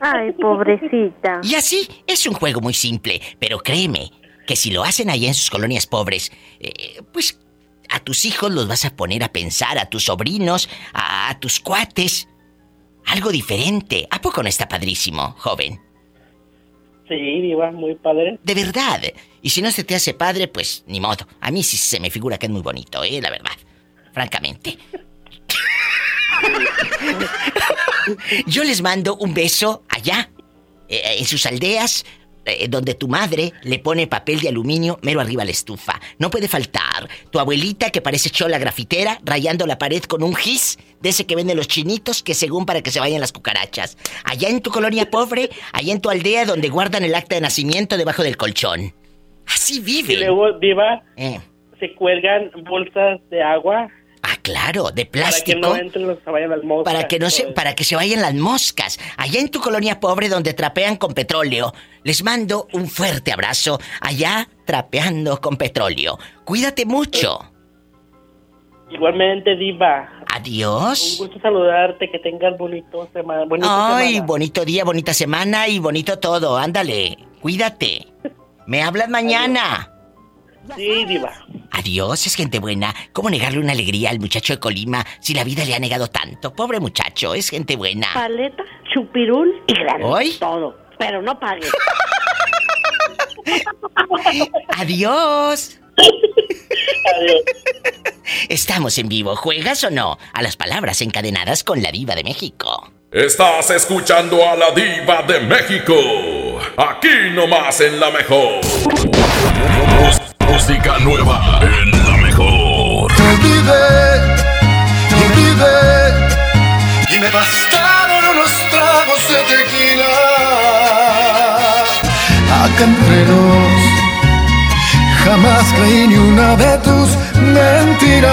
Ay, pobrecita. Y así es un juego muy simple, pero créeme que si lo hacen allá en sus colonias pobres, eh, pues a tus hijos los vas a poner a pensar, a tus sobrinos, a, a tus cuates. Algo diferente. ¿A poco no está padrísimo, joven? Sí, Diva, muy padre. De verdad. Y si no se te hace padre, pues ni modo. A mí sí se me figura que es muy bonito, ¿eh? La verdad. Francamente. Yo les mando un beso allá, eh, en sus aldeas, eh, donde tu madre le pone papel de aluminio mero arriba a la estufa. No puede faltar. Tu abuelita que parece chola grafitera, rayando la pared con un gis de ese que venden los chinitos que según para que se vayan las cucarachas. Allá en tu colonia pobre, allá en tu aldea donde guardan el acta de nacimiento debajo del colchón. Así Y viven. luego, Diva, Eh, se cuelgan bolsas de agua ah, claro, de para que plástico. no entren los vayan las moscas. Para que no se, para que se vayan las moscas. Allá en tu colonia pobre donde trapean con petróleo. Les mando un fuerte abrazo. Allá trapeando con petróleo. Cuídate mucho. eso. Igualmente, Diva. Un Adiós. gusto saludarte, que tengas bonito semana. bonita Ay, semana. bonito día, bonita semana y bonito todo. Ándale, cuídate. Me hablas mañana. Sí, Diva. Adiós, es gente buena. ¿Cómo negarle una alegría al muchacho de Colima si la vida le ha negado tanto? Pobre muchacho, es gente buena. Paleta, chupirul y grande. ¿Hoy? Todo. Pero no pagues. Adiós. Adiós. Estamos en vivo. ¿Juegas o no? A las palabras encadenadas con la diva de México. Estás escuchando a la diva de México. Aquí nomás en la mejor. Música nueva en la mejor. Te olvidé, te olvidé Y me bastaron unos tragos de tequila Acá entre Jamás creí ni una de tus mentiras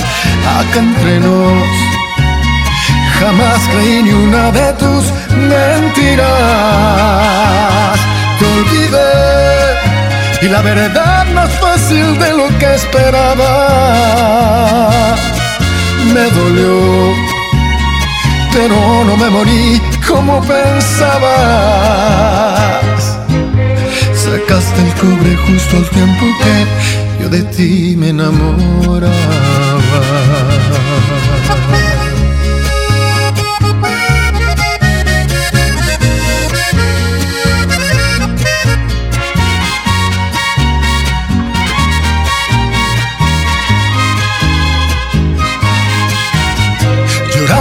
Acá entre nos jamás creí ni una de tus mentiras. Te olvidé y la verdad más fácil de lo que esperaba. Me dolió, pero no me morí como pensabas. Sacaste el cobre justo al tiempo que yo de ti me enamoraba.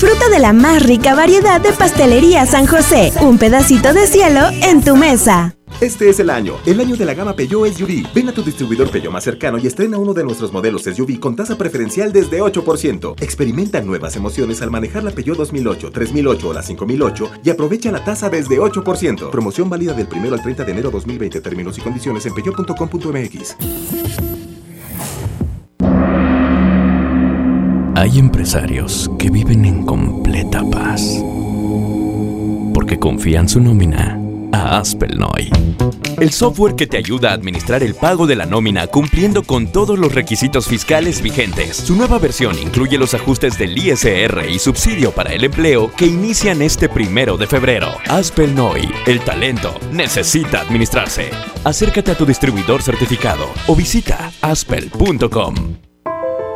Disfruta de la más rica variedad de pastelería San José. Un pedacito de cielo en tu mesa. Este es el año, el año de la gama Peugeot SUV. Ven a tu distribuidor Peugeot más cercano y estrena uno de nuestros modelos SUV con tasa preferencial desde 8%. Experimenta nuevas emociones al manejar la Peugeot 2008, 3008 o la 5008 y aprovecha la tasa desde 8%. Promoción válida del 1 al 30 de enero 2020. Términos y condiciones en peugeot.com.mx. Hay empresarios que viven en completa paz porque confían su nómina a Aspelnoy. El software que te ayuda a administrar el pago de la nómina cumpliendo con todos los requisitos fiscales vigentes. Su nueva versión incluye los ajustes del ISR y subsidio para el empleo que inician este primero de febrero. Aspelnoy, el talento necesita administrarse. Acércate a tu distribuidor certificado o visita aspel.com.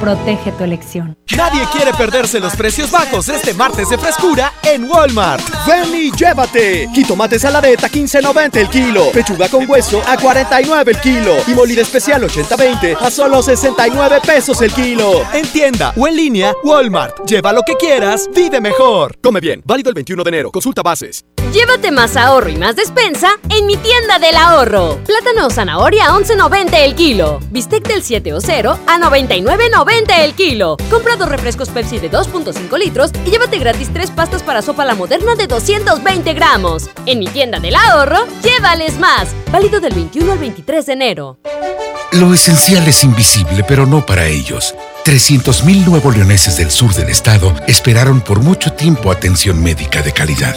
protege tu elección. Nadie quiere perderse los precios bajos este martes de frescura en Walmart. Ven y llévate. Jitomate saladeta 15.90 el kilo. Pechuga con hueso a 49 el kilo. Y molida especial 80-20 a solo 69 pesos el kilo. En tienda o en línea, Walmart. Lleva lo que quieras, vive mejor. Come bien. Válido el 21 de enero. Consulta bases. Llévate más ahorro y más despensa en mi tienda del ahorro. Plátano o zanahoria a 11.90 el kilo. Bistec del 7 o 0 a 99.90 el kilo. Compra dos refrescos Pepsi de 2.5 litros y llévate gratis tres pastas para sopa la moderna de 220 gramos. En mi tienda del ahorro, llévales más. Válido del 21 al 23 de enero. Lo esencial es invisible, pero no para ellos. 300.000 nuevo leoneses del sur del estado esperaron por mucho tiempo atención médica de calidad.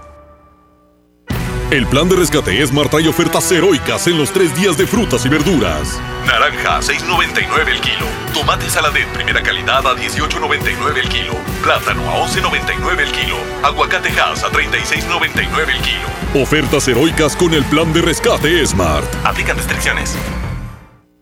El plan de rescate Smart trae ofertas heroicas en los tres días de frutas y verduras. Naranja a 6.99 el kilo. Tomate saladet primera calidad a 18.99 el kilo. Plátano a 11.99 el kilo. Aguacate Hass a 36.99 el kilo. Ofertas heroicas con el plan de rescate Smart. Aplican restricciones.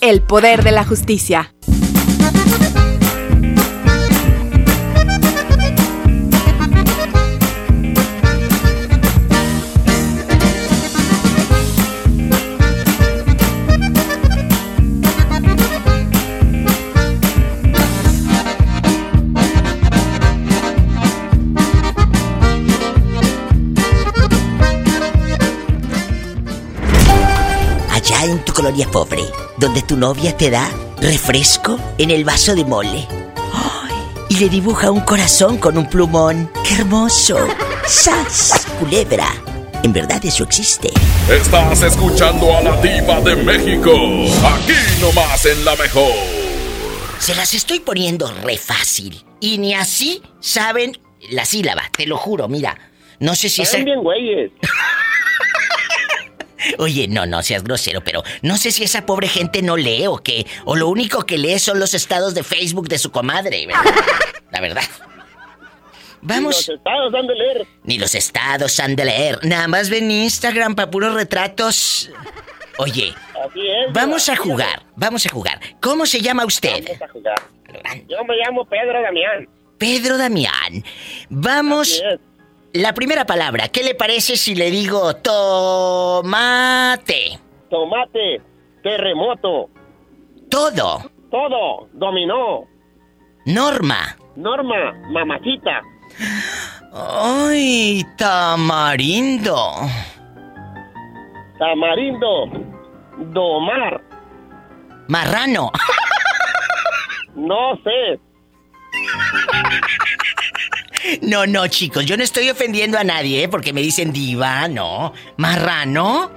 El poder de la justicia. Allá en tu colonia pobre, donde tu novia te da refresco en el vaso de mole. ¡Ay! Y le dibuja un corazón con un plumón. ¡Qué hermoso! ¡Sas! Culebra. En verdad eso existe. Estás escuchando a la diva de México. Aquí nomás en la mejor. Se las estoy poniendo re fácil. Y ni así saben la sílaba, te lo juro, mira. No sé si es. Bien güeyes. Oye, no, no seas grosero, pero no sé si esa pobre gente no lee o qué. O lo único que lee son los estados de Facebook de su comadre, ¿verdad? La verdad. Vamos. Los estados han de leer. Ni los estados han de leer. Nada más ven Instagram para puros retratos. Oye, Así es. vamos a jugar, vamos a jugar. ¿Cómo se llama usted? Vamos a jugar. Yo me llamo Pedro Damián. Pedro Damián. Vamos. La primera palabra, ¿qué le parece si le digo tomate? Tomate. Terremoto. Todo. Todo. Dominó. Norma. Norma. Mamacita. Ay, tamarindo. Tamarindo. Domar. Marrano. No sé. No, no, chicos, yo no estoy ofendiendo a nadie, ¿eh? Porque me dicen diva, no. ¿Marrano?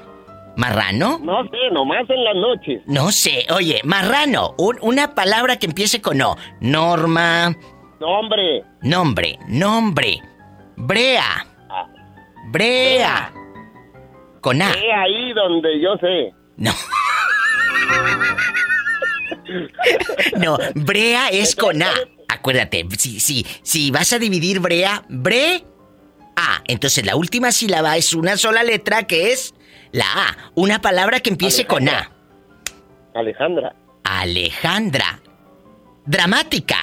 ¿Marrano? No sé, nomás en las noches. No sé, oye, marrano, un- una palabra que empiece con O. Norma. Nombre. Nombre, nombre. Brea. Brea. Con A. Es ahí donde yo sé. No. No, brea es con A. Acuérdate, si, si, si vas a dividir brea, bre, A. Entonces la última sílaba es una sola letra que es la A. Una palabra que empiece con A. Alejandra. Alejandra. Dramática.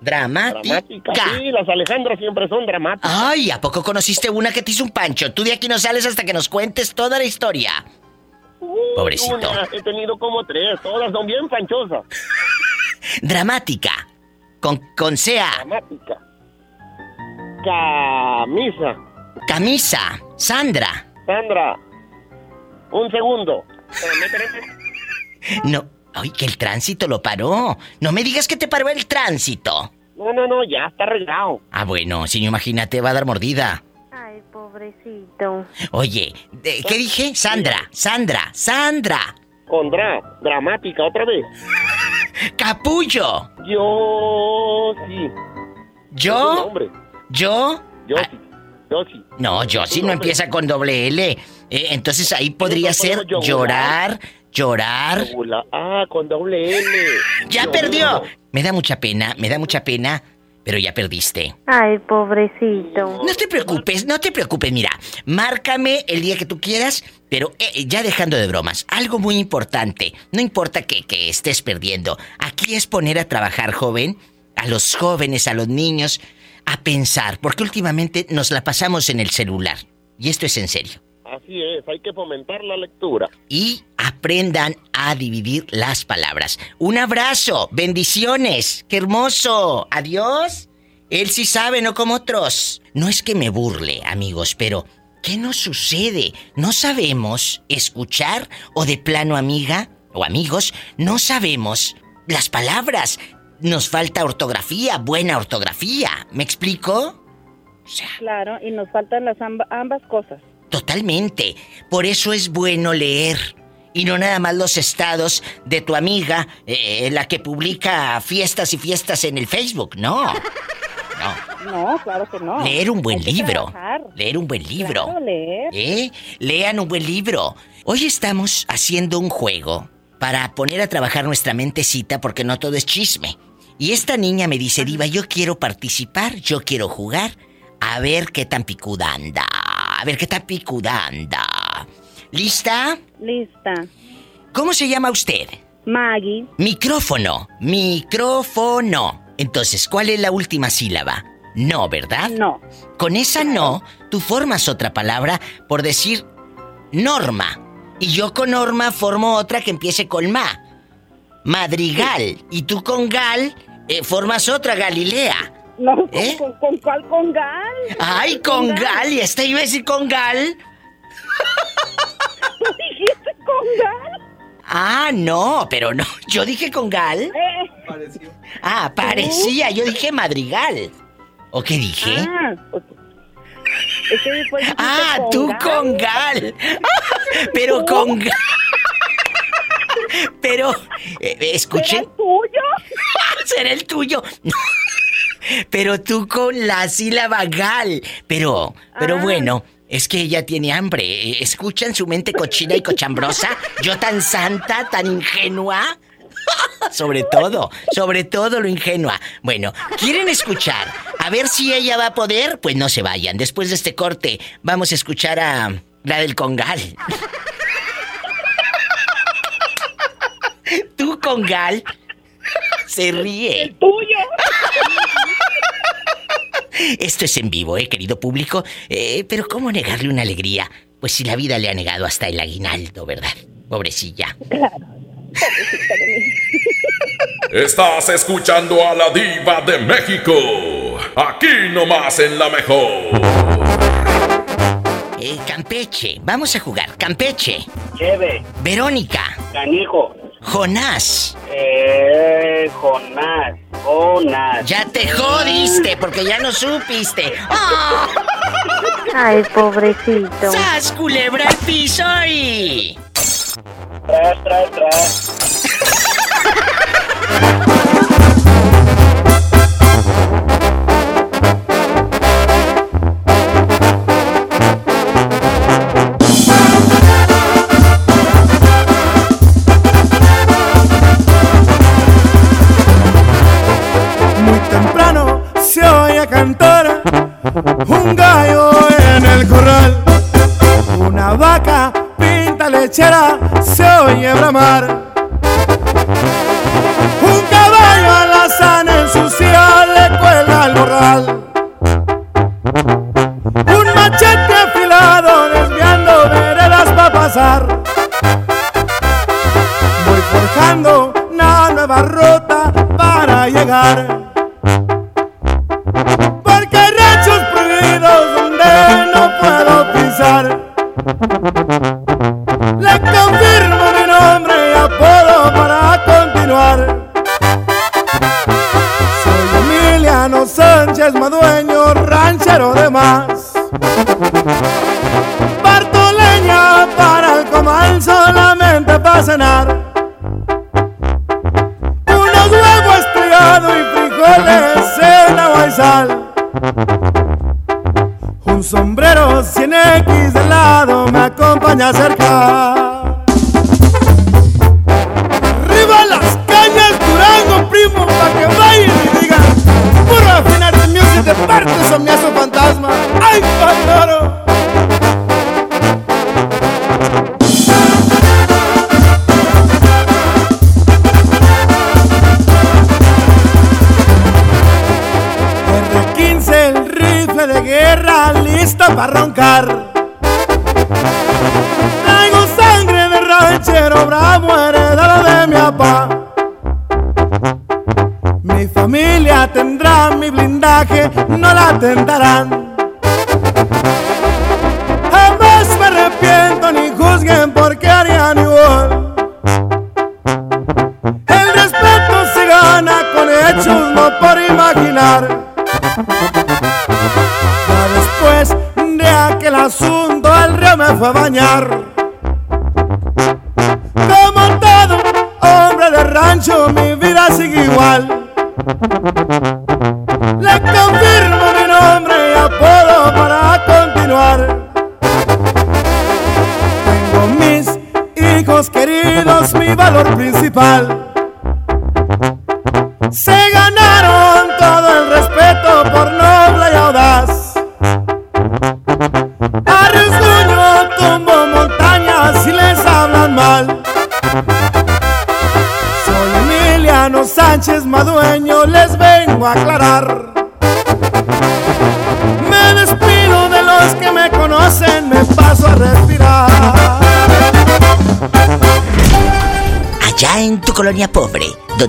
Dramática. Dramática. Sí, las Alejandras siempre son dramáticas. Ay, ¿a poco conociste una que te hizo un pancho? Tú de aquí no sales hasta que nos cuentes toda la historia. Pobrecito. Una, he tenido como tres, todas son bien panchosas. Dramática. Con, con sea. Dramática. Camisa. Camisa. Sandra. Sandra. Un segundo. No. Ay, que el tránsito lo paró. No me digas que te paró el tránsito. No, no, no, ya está arreglado. Ah, bueno, si no imagínate, va a dar mordida. Ay, pobrecito. Oye, de- ¿qué dije? Sandra, Sandra, Sandra. Con dra, dramática, otra vez. Capullo. Yo sí. ¿Yo? Hombre. ¿Yo? Yo sí. Yo sí. No, yo sí no empieza con doble L. Eh, entonces ahí podría ser llorar, llorar. Ah, con doble L. ¡Ya Yo- perdió! Me da mucha pena, me da mucha pena, pero ya perdiste. Ay, pobrecito. No te preocupes, no te preocupes, mira, márcame el día que tú quieras, pero eh, ya dejando de bromas, algo muy importante, no importa que, que estés perdiendo, aquí es poner a trabajar joven, a los jóvenes, a los niños, a pensar, porque últimamente nos la pasamos en el celular. Y esto es en serio. Así es, hay que fomentar la lectura. Y aprendan a dividir las palabras. Un abrazo, bendiciones, qué hermoso. Adiós. Él sí sabe, no como otros. No es que me burle, amigos, pero ¿qué nos sucede? No sabemos escuchar o de plano amiga o amigos, no sabemos las palabras. Nos falta ortografía, buena ortografía. ¿Me explico? Claro, y nos faltan las amba- ambas cosas. Totalmente. Por eso es bueno leer. Y no nada más los estados de tu amiga, eh, la que publica fiestas y fiestas en el Facebook. No. No. No, claro que no. Leer un buen libro. trabajar. Leer un buen libro. Claro, leer. ¿Eh? Lean un buen libro. Hoy estamos haciendo un juego para poner a trabajar nuestra mentecita porque no todo es chisme. Y esta niña me dice, Diva, yo quiero participar, yo quiero jugar. A ver qué tan picuda anda. A ver qué tan picuda anda. ¿Lista? Lista. ¿Cómo se llama usted? Maggie. Micrófono. Micrófono. Entonces, ¿cuál es la última sílaba? No, ¿verdad? No. Con esa no, tú formas otra palabra por decir norma. Y yo con norma formo otra que empiece con ma. Madrigal. Y tú con gal eh, formas otra Galilea. No, ¿con, ¿Eh? con, con cuál con gal? Ay, con gal. Y esta iba a decir con gal. ¿Tú dijiste con gal? Ah, no, pero no. Yo dije con gal. Eh. Ah, parecía. Yo dije madrigal. ¿O qué dije? Ah, ok. Es que después dijiste Ah, con tú gal. con gal. Pero ¿Tú? con gal. Pero, eh, escuchen. ¿Será el tuyo? Será el tuyo. Pero tú con la sílaba gal. Pero, pero Ah. bueno, es que ella tiene hambre. Eh, ¿Escuchan su mente cochina y cochambrosa? Yo tan santa, tan ingenua. Sobre todo, sobre todo lo ingenua. Bueno, ¿quieren escuchar? A ver si ella va a poder. Pues no se vayan. Después de este corte, vamos a escuchar a la del congal. Tú congal. Se ríe. El tuyo. Esto es en vivo, ¿eh, querido público? Eh, pero ¿cómo negarle una alegría? Pues si la vida le ha negado hasta el aguinaldo, ¿verdad? Pobrecilla. Estás escuchando a la diva de México. Aquí nomás en la mejor. Eh, Campeche, vamos a jugar. Campeche. Cheve, Verónica. canijo, Jonás. Eh, Jonás, Jonás. Ya te jodiste porque ya no supiste. ¡Ah! Ay, pobrecito. ¡Sas, culebra al piso y... Tras, tras, tras. vaca pinta lechera se oye bramar.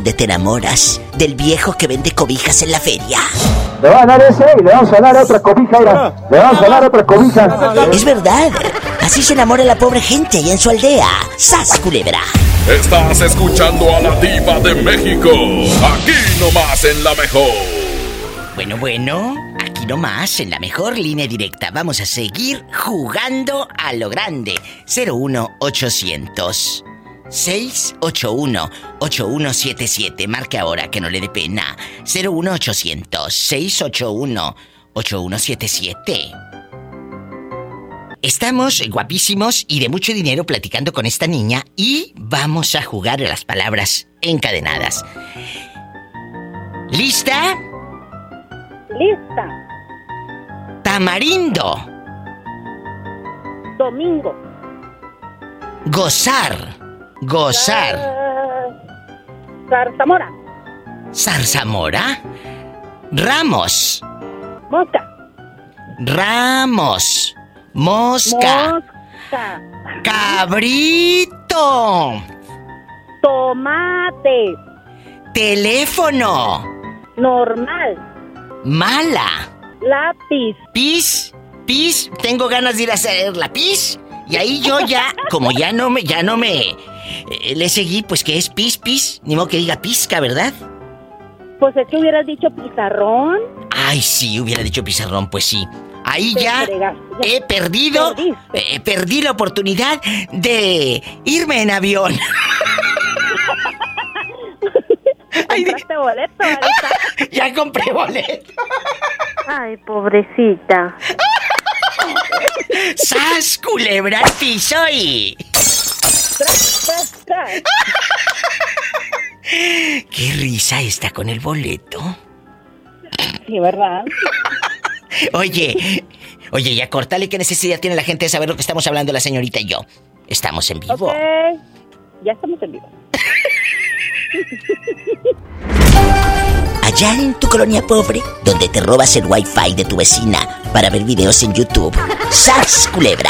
Donde te enamoras del viejo que vende cobijas en la feria. Le va a dar ese y le vamos a dar otra cobija, mira. Le vamos a dar otra cobija. Es verdad. Así se enamora la pobre gente allá en su aldea. ¡Sas, culebra! Estás escuchando a la diva de México. Aquí nomás en la mejor. Bueno, bueno, aquí nomás, en la mejor línea directa. Vamos a seguir jugando a lo grande. 01800 681 8177. Marque ahora que no le dé pena. 01800 681 8177. Estamos guapísimos y de mucho dinero platicando con esta niña y vamos a jugar a las palabras encadenadas. ¿Lista? Lista. Tamarindo. Domingo. Gozar. Gozar. Zarzamora. Zarzamora. Ramos. Mosca. Ramos. Mosca. Mosca. Cabrito. Tomate. Teléfono. Normal. Mala. Lápiz. Pis. Pis. Tengo ganas de ir a hacer la pis. Y ahí yo ya, como ya no me, ya no me le seguí, pues que es pis, pis. Ni modo que diga pizca, ¿verdad? Pues es que hubieras dicho pizarrón. Ay, sí, hubiera dicho pizarrón, pues sí. Ahí ya he perdido, eh, perdí la oportunidad de irme en avión. Compraste boleto, ya compré boleto. Ay, pobrecita. ¡Sas, culebra al piso y... Tras, tras, tras. ¡Qué risa está con el boleto! Sí, ¿verdad? Oye, oye, ya córtale, ¿qué necesidad tiene la gente de saber lo que estamos hablando la señorita y yo? Estamos en vivo. Ok. Ya estamos en vivo. Allá en tu colonia pobre, donde te robas el wifi de tu vecina para ver videos en YouTube. ¡Sas, culebra!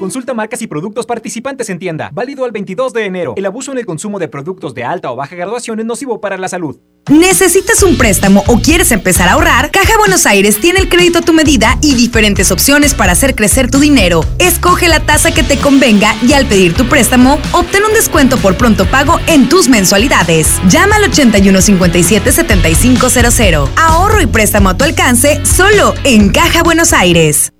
Consulta marcas y productos participantes en tienda. Válido al 22 de enero. El abuso en el consumo de productos de alta o baja graduación es nocivo para la salud. ¿Necesitas un préstamo o quieres empezar a ahorrar? Caja Buenos Aires tiene el crédito a tu medida y diferentes opciones para hacer crecer tu dinero. Escoge la tasa que te convenga y al pedir tu préstamo, obtén un descuento por pronto pago en tus mensualidades. Llama al 8157-7500. Ahorro y préstamo a tu alcance solo en Caja Buenos Aires.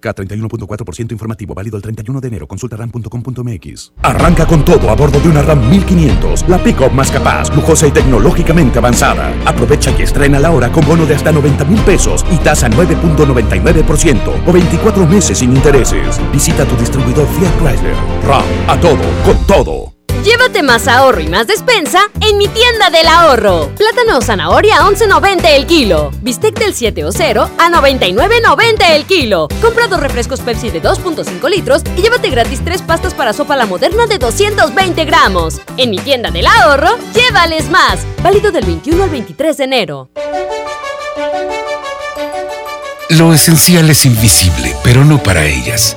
K31.4% informativo, válido el 31 de enero. Consulta ram.com.mx. Arranca con todo a bordo de una RAM 1500, la pick-up más capaz, lujosa y tecnológicamente avanzada. Aprovecha y estrena la hora con bono de hasta 90 mil pesos y tasa 9.99% o 24 meses sin intereses. Visita tu distribuidor Fiat Chrysler. RAM, a todo, con todo. Llévate más ahorro y más despensa en mi tienda del ahorro. Plátano o zanahoria a 11.90 el kilo. Bistec del 7 o 0 a 99.90 el kilo. Compra dos refrescos Pepsi de 2.5 litros y llévate gratis tres pastas para sopa la moderna de 220 gramos. En mi tienda del ahorro, llévales más. Válido del 21 al 23 de enero. Lo esencial es invisible, pero no para ellas.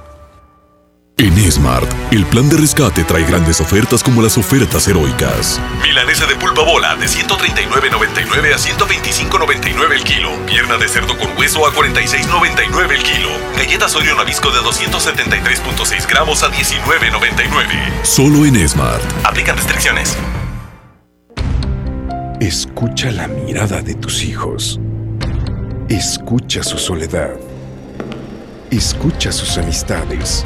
En Smart, el plan de rescate trae grandes ofertas como las ofertas heroicas. Milanesa de pulpa bola de 139.99 a 125.99 el kilo. Pierna de cerdo con hueso a 46.99 el kilo. Galletas Oreo Nabisco de 273.6 gramos a 19.99. Solo en Smart. Aplican restricciones. Escucha la mirada de tus hijos. Escucha su soledad. Escucha sus amistades.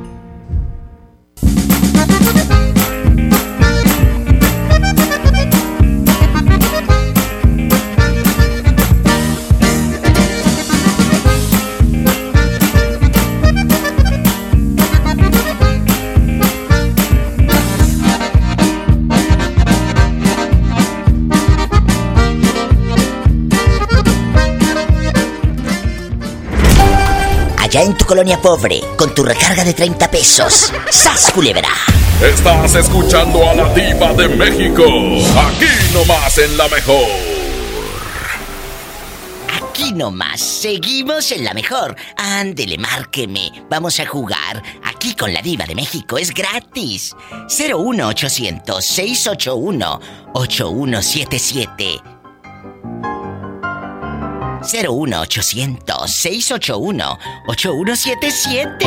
Allá en tu colonia pobre, con tu recarga de 30 pesos. ¡Sas, culebra! Estás escuchando a la diva de México. Aquí nomás en la mejor. Aquí nomás, seguimos en la mejor. Ándele, márqueme. Vamos a jugar. Aquí con la diva de México es gratis. 01800 681 8177. 01800 681 8177.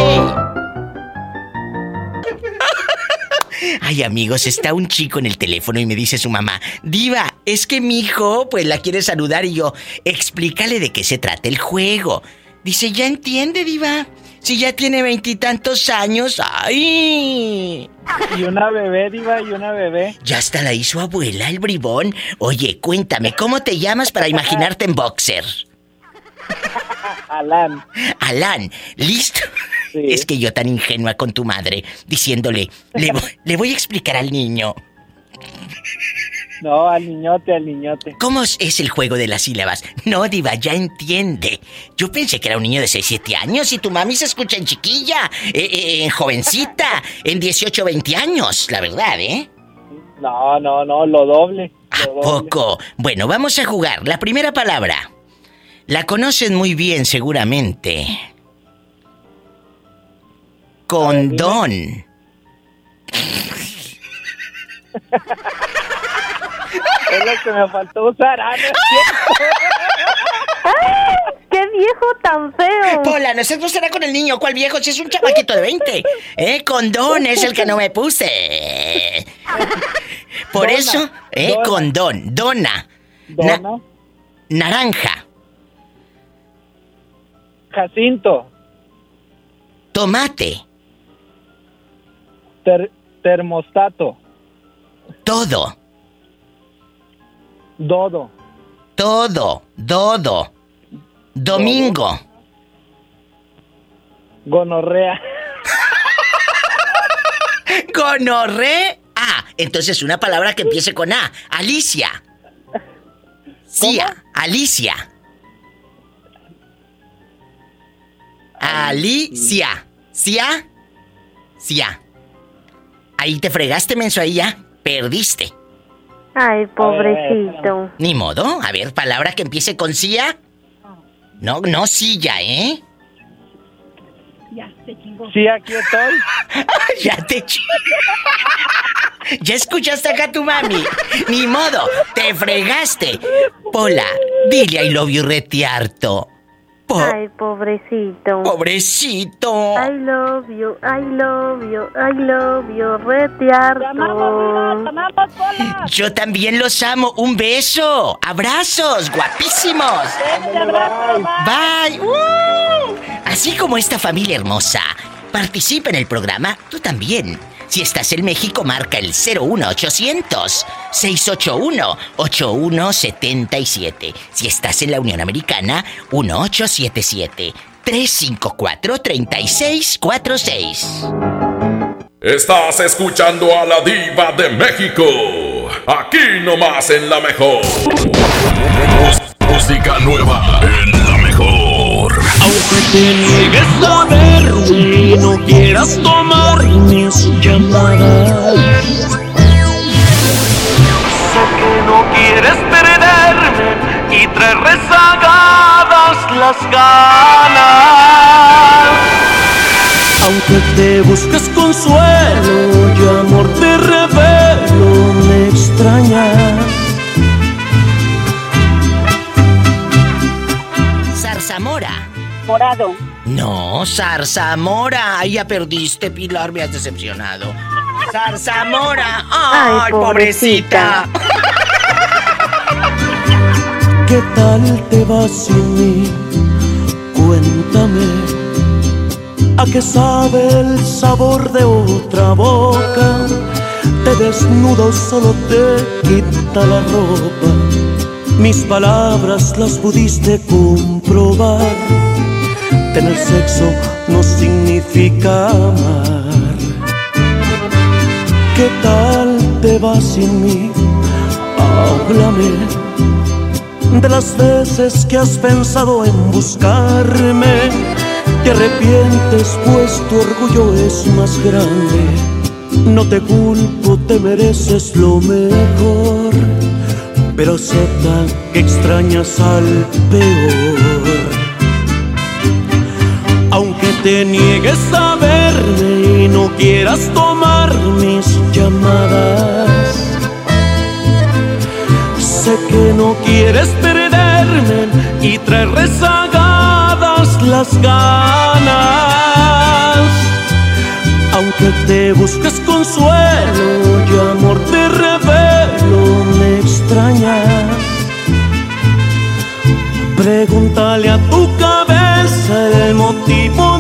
Ay, amigos, está un chico en el teléfono y me dice su mamá, Diva, es que mi hijo, pues la quiere saludar y yo, explícale de qué se trata el juego. Dice, ya entiende, Diva. Si ya tiene veintitantos años, ¡ay! Y una bebé, Diva, y una bebé. Ya hasta la hizo abuela, el bribón. Oye, cuéntame, ¿cómo te llamas para imaginarte en boxer? Alan. Alan, ¿listo? Es que yo tan ingenua con tu madre, diciéndole, le voy a explicar al niño. No, al niñote, al niñote. ¿Cómo es- el juego de las sílabas? No, Diva, ya entiende. Yo pensé que era un niño de 6, 7 años y tu mami se escucha en chiquilla, eh, eh, en jovencita, en 18, 20 años, la verdad, ¿eh? No, no, no, lo doble. ¿A poco? Bueno, vamos a jugar. La primera palabra. La conocen muy bien, seguramente. Condón. Es lo que me faltó usar, ah. ¡Qué viejo tan feo? Pola, no se será con el niño. ¿Cuál viejo? Si es un chamaquito de 20. ¿Eh? Condón es el que no me puse. Por Dona, eso, ¿eh? dona. Condón. Dona. Na- Dona. naranja. Jacinto. Tomate. Ter- termostato. Todo. Dodo. Todo. Dodo. Domingo. Gonorrea. Gonorre. Ah, entonces una palabra que empiece con A. Alicia. Cia. Alicia. Alicia. Cia. Cia. Ahí te fregaste, menso, ahí ya. Perdiste. Ay, pobrecito. Ni modo. A ver, palabra que empiece con Cia. No, no silla, ¿eh? Sí, aquí estoy. ya te chi- Ya escuchaste acá a tu mami. Ni modo, te fregaste. Pola, dile I love you retiarto. Po- Ay, pobrecito. Pobrecito. I love you, I love you, I love you, retiarto. Yo también los amo. Un beso. Abrazos, guapísimos. Bye. Uh. Así como esta familia hermosa participa en el programa, tú también. Si estás en México, marca el 01800 681 8177. Si estás en la Unión Americana, 1877 354 3646. Estás escuchando a la diva de México. Aquí nomás en la mejor. Música nueva en la mejor. Aunque te niegues a verme y no quieras tomar mis llamadas. Sé que no quieres perderme y traes rezagadas las ganas. Aunque te busques consuelo y amor te revelo, me extrañas. Morado. No, Zarzamora. Ahí ya perdiste, Pilar, me has decepcionado. Zarzamora. Ay, Ay, pobrecita. ¿Qué tal te va sin mí? Cuéntame. ¿A qué sabe el sabor de otra boca? Te desnudo, solo te quita la ropa. Mis palabras las pudiste comprobar. Tener sexo no significa amar. ¿Qué tal te va sin mí? Háblame de las veces que has pensado en buscarme. Te arrepientes pues tu orgullo es más grande. No te culpo, te mereces lo mejor. Pero acepta que extrañas al peor. Te niegues a verme y no quieras tomar mis llamadas. Sé que no quieres perderme y traes rezagadas las ganas. Aunque te busques consuelo y amor te revelo, me extrañas. Pregúntale a tu cabeza el motivo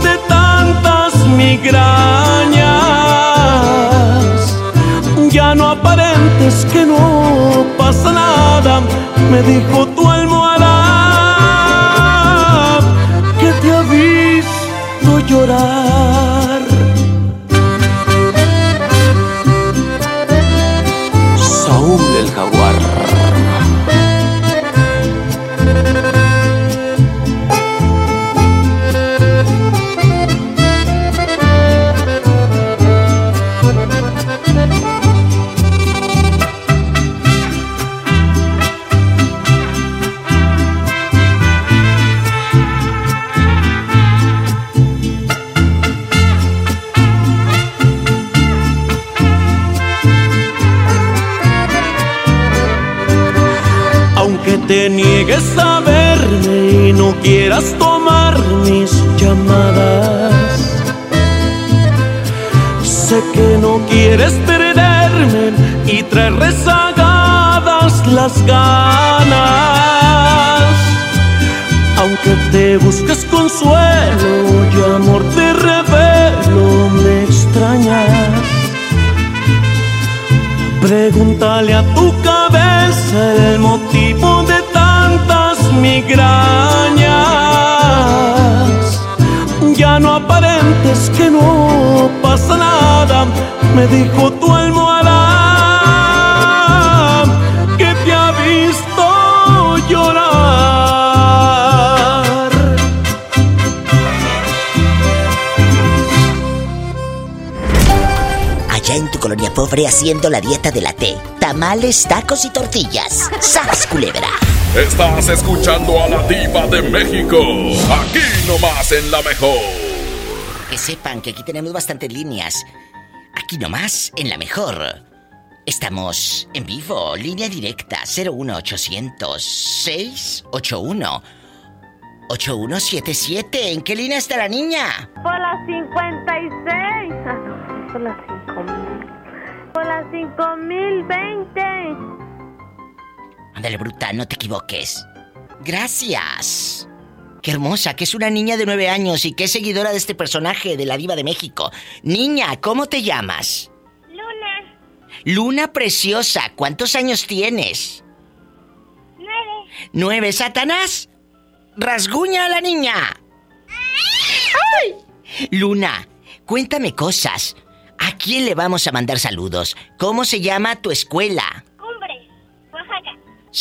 migrañas. Ya no aparentes que no pasa nada, me dijo tu almohada que te ha visto llorar. Dijo tu almohada que te ha visto llorar. Allá en tu colonia pobre haciendo la dieta de la T. Tamales, tacos y tortillas. ¡Sas, culebra! Estás escuchando a la diva de México. Aquí nomás en la mejor. Que sepan que aquí tenemos bastantes líneas. Aquí nomás, en la mejor. Estamos en vivo, línea directa 01800 681 8177. ¿En qué línea está la niña? Por las 56. Ah, por las 5000. Por las 5020. Ándale, bruta, no te equivoques. Gracias. Qué hermosa, que es una niña de nueve años y que es seguidora de este personaje de la Diva de México. Niña, ¿cómo te llamas? Luna, Luna preciosa, ¿cuántos años tienes? nueve, Nueve, Satanás. Rasguña a la niña. ¡Ay! Luna, cuéntame cosas. ¿A quién le vamos a mandar saludos? ¿Cómo se llama tu escuela?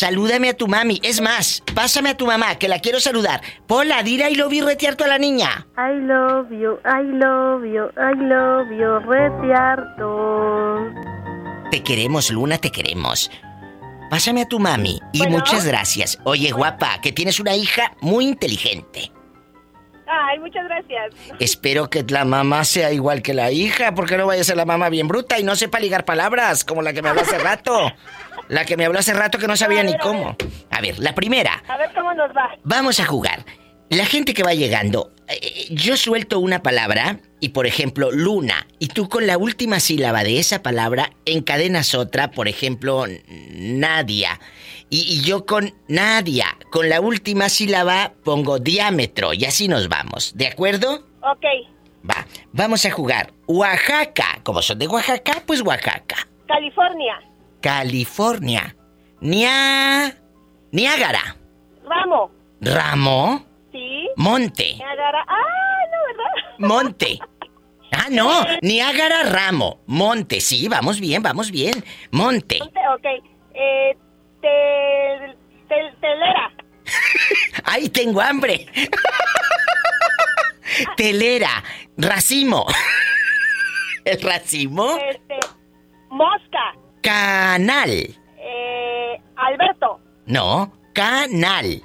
Salúdame a tu mami. Es más, pásame a tu mamá, que la quiero saludar. Pola, dira y lo vi retearto a la niña. I love you, I love you, I love you, retiarto. Te queremos, Luna, te queremos. Pásame a tu mami. Y Bueno. muchas gracias. Oye, guapa, que tienes una hija muy inteligente. Ay, muchas gracias. Espero que la mamá sea igual que la hija, porque no vaya a ser la mamá bien bruta y no sepa ligar palabras, como la que me habló hace rato. La que me habló hace rato que no sabía ni cómo. A ver, la primera. A ver cómo nos va. Vamos a jugar. La gente que va llegando, eh, yo suelto una palabra y por ejemplo Luna, y tú con la última sílaba de esa palabra encadenas otra, por ejemplo Nadia, y, y yo con Nadia, con la última sílaba pongo diámetro y así nos vamos, ¿de acuerdo? Ok, Va, vamos a jugar. Oaxaca, como son de Oaxaca, pues Oaxaca. California, California. Nia... Niágara. Ramo, Ramo. ¿sí? Monte. Niagara. Ah, no, ¿verdad? Monte. Ah, no. Niágara Ramo. Monte. Sí, vamos bien, vamos bien. Monte. Monte, Ok, eh, tel- tel- telera, ¡Ay, tengo hambre! Telera. Racimo. ¿El racimo? este, mosca, Canal. eh, Alberto, No, canal.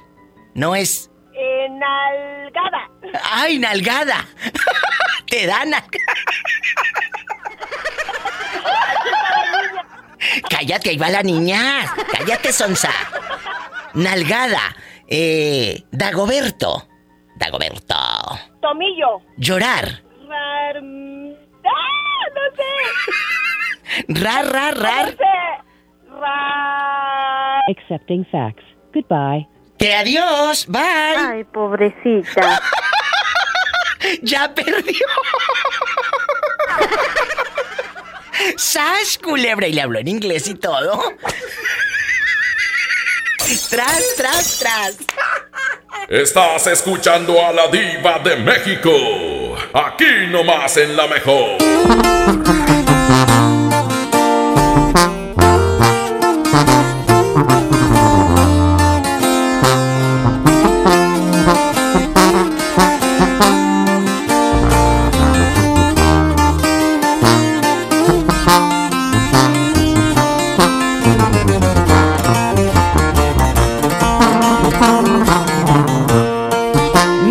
No es. eh, nalgada, ¡Ay, nalgada! Te dan. Cállate, ahí va la niña. Cállate, Sonsa. Nalgada. Eh. Dagoberto. Dagoberto. tomillo, Llorar. rar... ¡Ah, no sé! Rar, rar, rar. Accepting facts. Goodbye. Que adiós. Bye. Ay, pobrecita. Ya perdió. ¡Sas, culebra! Y le habló en inglés y todo. Tras, tras, tras. Estás escuchando a la diva de México. Aquí nomás en la mejor.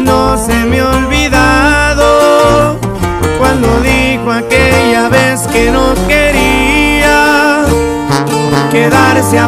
No se me ha olvidado cuando dijo aquella vez que no quería quedarse a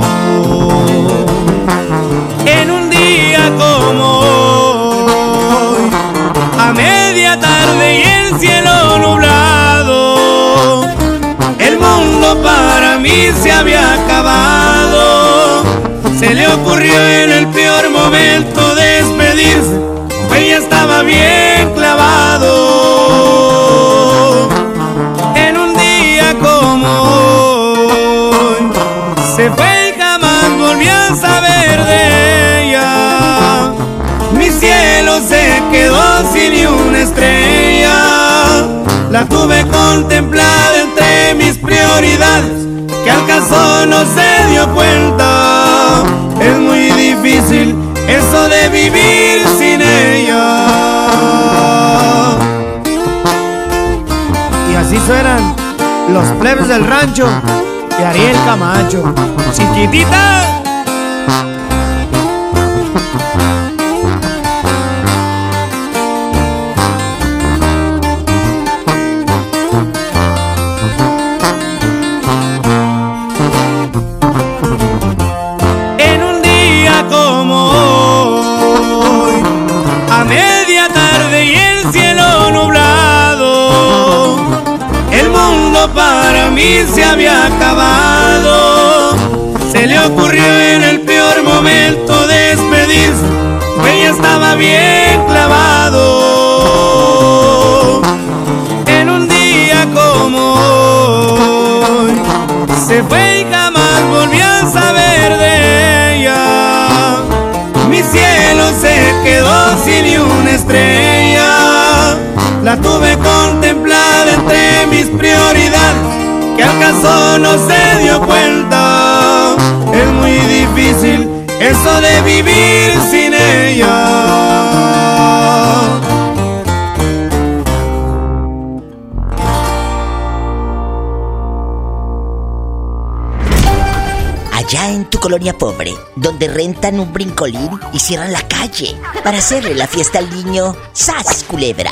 se había acabado. Se le ocurrió en el peor momento despedirse, pues ya estaba bien. Del rancho de Ariel Camacho. Chiquitita. Mis prioridades, que al caso no se dio cuenta. Es muy difícil eso de vivir sin ella. Allá en tu colonia pobre, donde rentan un brincolín y cierran la calle para hacerle la fiesta al niño, ¡sas, culebra!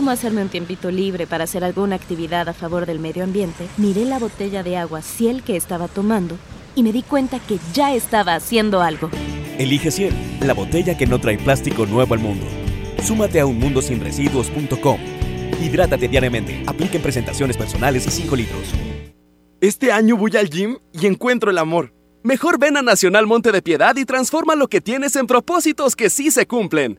Cómo hacerme un tiempito libre para hacer alguna actividad a favor del medio ambiente, miré la botella de agua Ciel que estaba tomando y me di cuenta que ya estaba haciendo algo. Elige Ciel, la botella que no trae plástico nuevo al mundo. Súmate a unmundosinresiduos.com. Hidrátate diariamente. Apliquen presentaciones personales y 5 litros. Este año voy al gym y encuentro el amor. Mejor ven a Nacional Monte de Piedad y transforma lo que tienes en propósitos que sí se cumplen.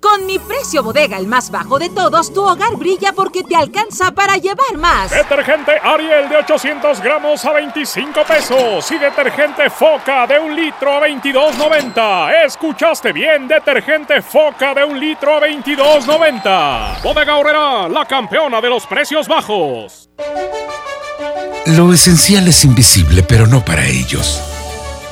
Con mi precio bodega, el más bajo de todos, tu hogar brilla porque te alcanza para llevar más. Detergente Ariel de 800 gramos a 25 pesos y detergente Foca de un litro a 22.90. ¿Escuchaste bien? Detergente Foca de un litro a 22.90. Bodega Horrera, la campeona de los precios bajos. Lo esencial es invisible, pero no para ellos.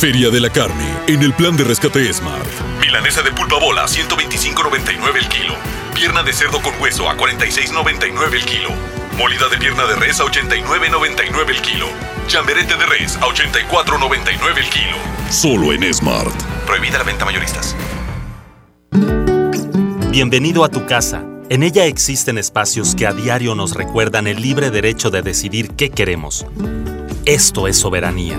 Feria de la Carne, en el plan de rescate Smart. Milanesa de pulpa bola, 125.99 el kilo. Pierna de cerdo con hueso a 46.99 el kilo. Molida de pierna de res a 89.99 el kilo. Chamberete de res a 84.99 el kilo. Solo en Smart. Prohibida la venta mayoristas. Bienvenido a tu casa. En ella existen espacios que a diario nos recuerdan el libre derecho de decidir qué queremos. Esto es soberanía.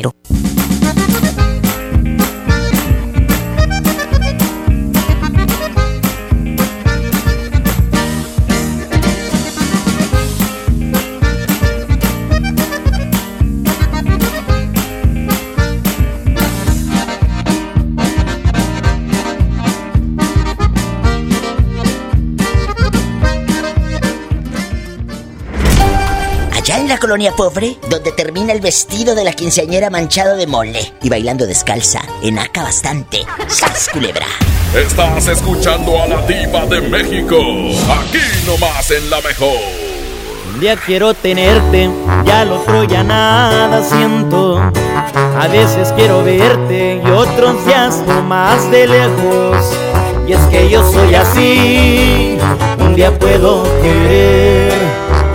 Allá colonia pobre, donde termina el vestido de la quinceañera manchado de mole y bailando descalza, enaca bastante. ¡Sas, culebra! Estás escuchando a la diva de México. Aquí nomás en la mejor. Un día quiero tenerte, ya al otro ya nada siento. A veces quiero verte y otros días más de lejos. Y es que yo soy así, un día puedo querer,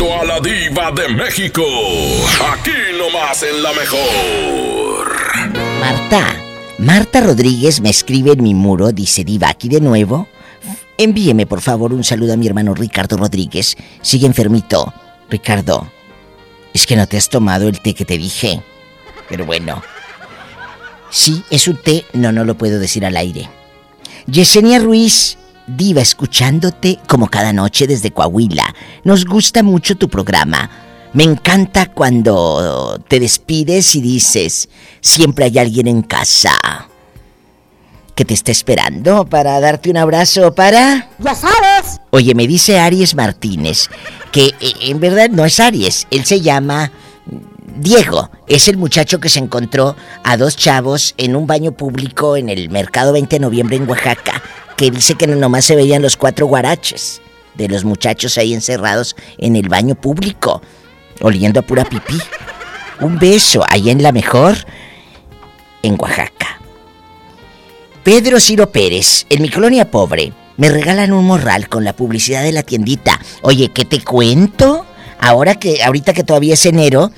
A la diva de México. Aquí nomás en la mejor. Marta, Marta Rodríguez me escribe en mi muro, dice Diva, aquí de nuevo. Envíeme por favor un saludo a mi hermano Ricardo Rodríguez. Sigue enfermito. Ricardo, es que no te has tomado el té que te dije. Pero bueno. Sí, es un té. No, no lo puedo decir al aire. Yesenia Ruiz Diva, escuchándote como cada noche desde Coahuila. Nos gusta mucho tu programa. Me encanta cuando te despides y dices, siempre hay alguien en casa que te está esperando para darte un abrazo para... Ya sabes. Oye, me dice Aries Martínez que eh, en verdad no es Aries, él se llama Diego. Es el muchacho que se encontró a dos chavos en un baño público en el mercado 20 de noviembre en Oaxaca, que dice que nomás se veían los cuatro guaraches de los muchachos ahí encerrados en el baño público, oliendo a pura pipí. Un beso ahí en la mejor, en Oaxaca. Pedro Ciro Pérez, en mi colonia pobre, me regalan un morral con la publicidad de la tiendita. Oye, ¿qué te cuento? Ahora que, ahorita que todavía es enero,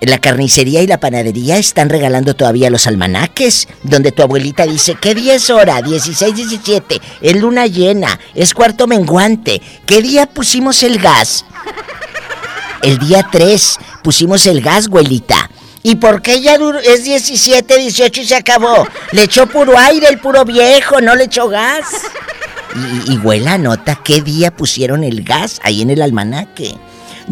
la carnicería y la panadería están regalando todavía los almanaques, donde tu abuelita dice, ¿qué día es hora? 16, 17, es luna llena, es cuarto menguante. ¿Qué día pusimos el gas? El día 3 pusimos el gas, abuelita. ¿Y por qué ya es 17, 18 y se acabó? Le echó puro aire el puro viejo, no le echó gas. Y, y huela nota qué día pusieron el gas ahí en el almanaque.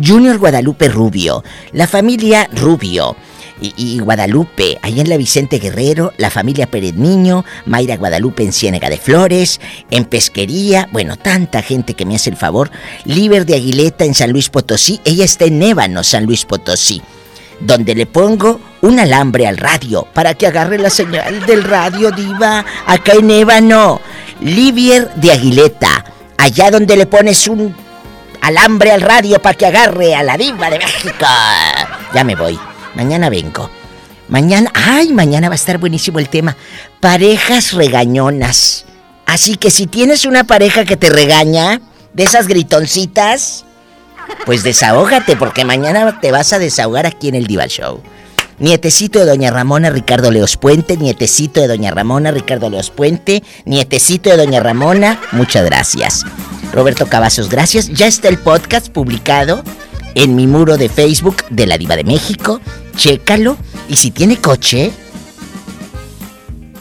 Junior Guadalupe Rubio, la familia Rubio. Y, Guadalupe, ahí en la Vicente Guerrero, la familia Pérez Niño, Mayra Guadalupe en Ciénega de Flores, en Pesquería, bueno, tanta gente que me hace el favor. Liber de Aguileta en San Luis Potosí, ella está en Ébano, San Luis Potosí donde le pongo un alambre al radio para que agarre la señal del radio diva acá en Ébano. Livier de Aguileta, allá donde le pones un alambre al radio para que agarre a la diva de México. Ya me voy. Mañana vengo. Mañana, ay, mañana va a estar buenísimo el tema. Parejas regañonas. Así que si tienes una pareja que te regaña, de esas gritoncitas, pues desahógate, porque mañana te vas a desahogar aquí en el Diva Show. Nietecito de Doña Ramona, Ricardo Leos Puente. Nietecito de Doña Ramona, Ricardo Leos Puente. Nietecito de Doña Ramona, muchas gracias. Roberto Cavazos, gracias. Ya está el podcast publicado en mi muro de Facebook de la Diva de México. Chécalo. Y si tiene coche,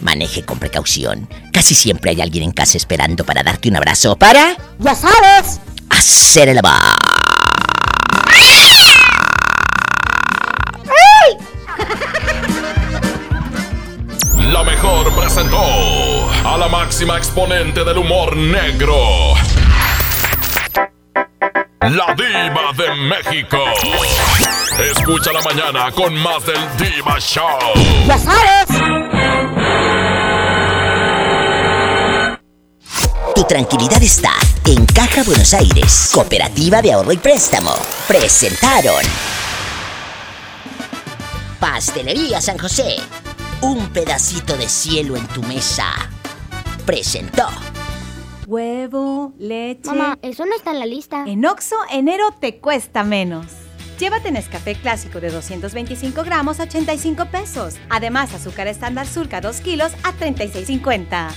maneje con precaución. Casi siempre hay alguien en casa esperando para darte un abrazo. Para. Ya sabes. Hacer el amor. La mejor presentó a la máxima exponente del humor negro. La diva de México. Escucha la mañana con más del Diva Show. ¡Ya sabes! Tu tranquilidad está en Caja Buenos Aires, Cooperativa de Ahorro y Préstamo. Presentaron Pastelería San José un pedacito de cielo en tu mesa. Presentó. Huevo, leche. Mamá, eso no está en la lista. En Oxo, enero te cuesta menos. Llévate Nescafé clásico de 225 gramos a 85 pesos. Además, azúcar estándar surca 2 kilos a 36.50.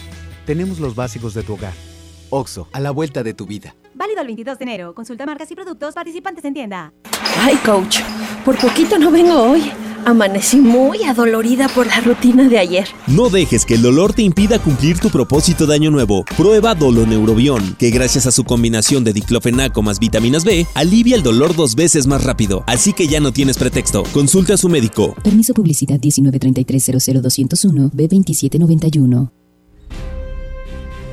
Tenemos los básicos de tu hogar. Oxo, a la vuelta de tu vida. Válido el 22 de enero. Consulta marcas y productos participantes en tienda. Ay, coach, por poquito no vengo hoy. Amanecí muy adolorida por la rutina de ayer. No dejes que el dolor te impida cumplir tu propósito de año nuevo. Prueba Doloneurobión, que gracias a su combinación de diclofenaco más vitaminas B, alivia el dolor dos veces más rápido. Así que ya no tienes pretexto. Consulta a su médico. Permiso publicidad 193300201 B2791.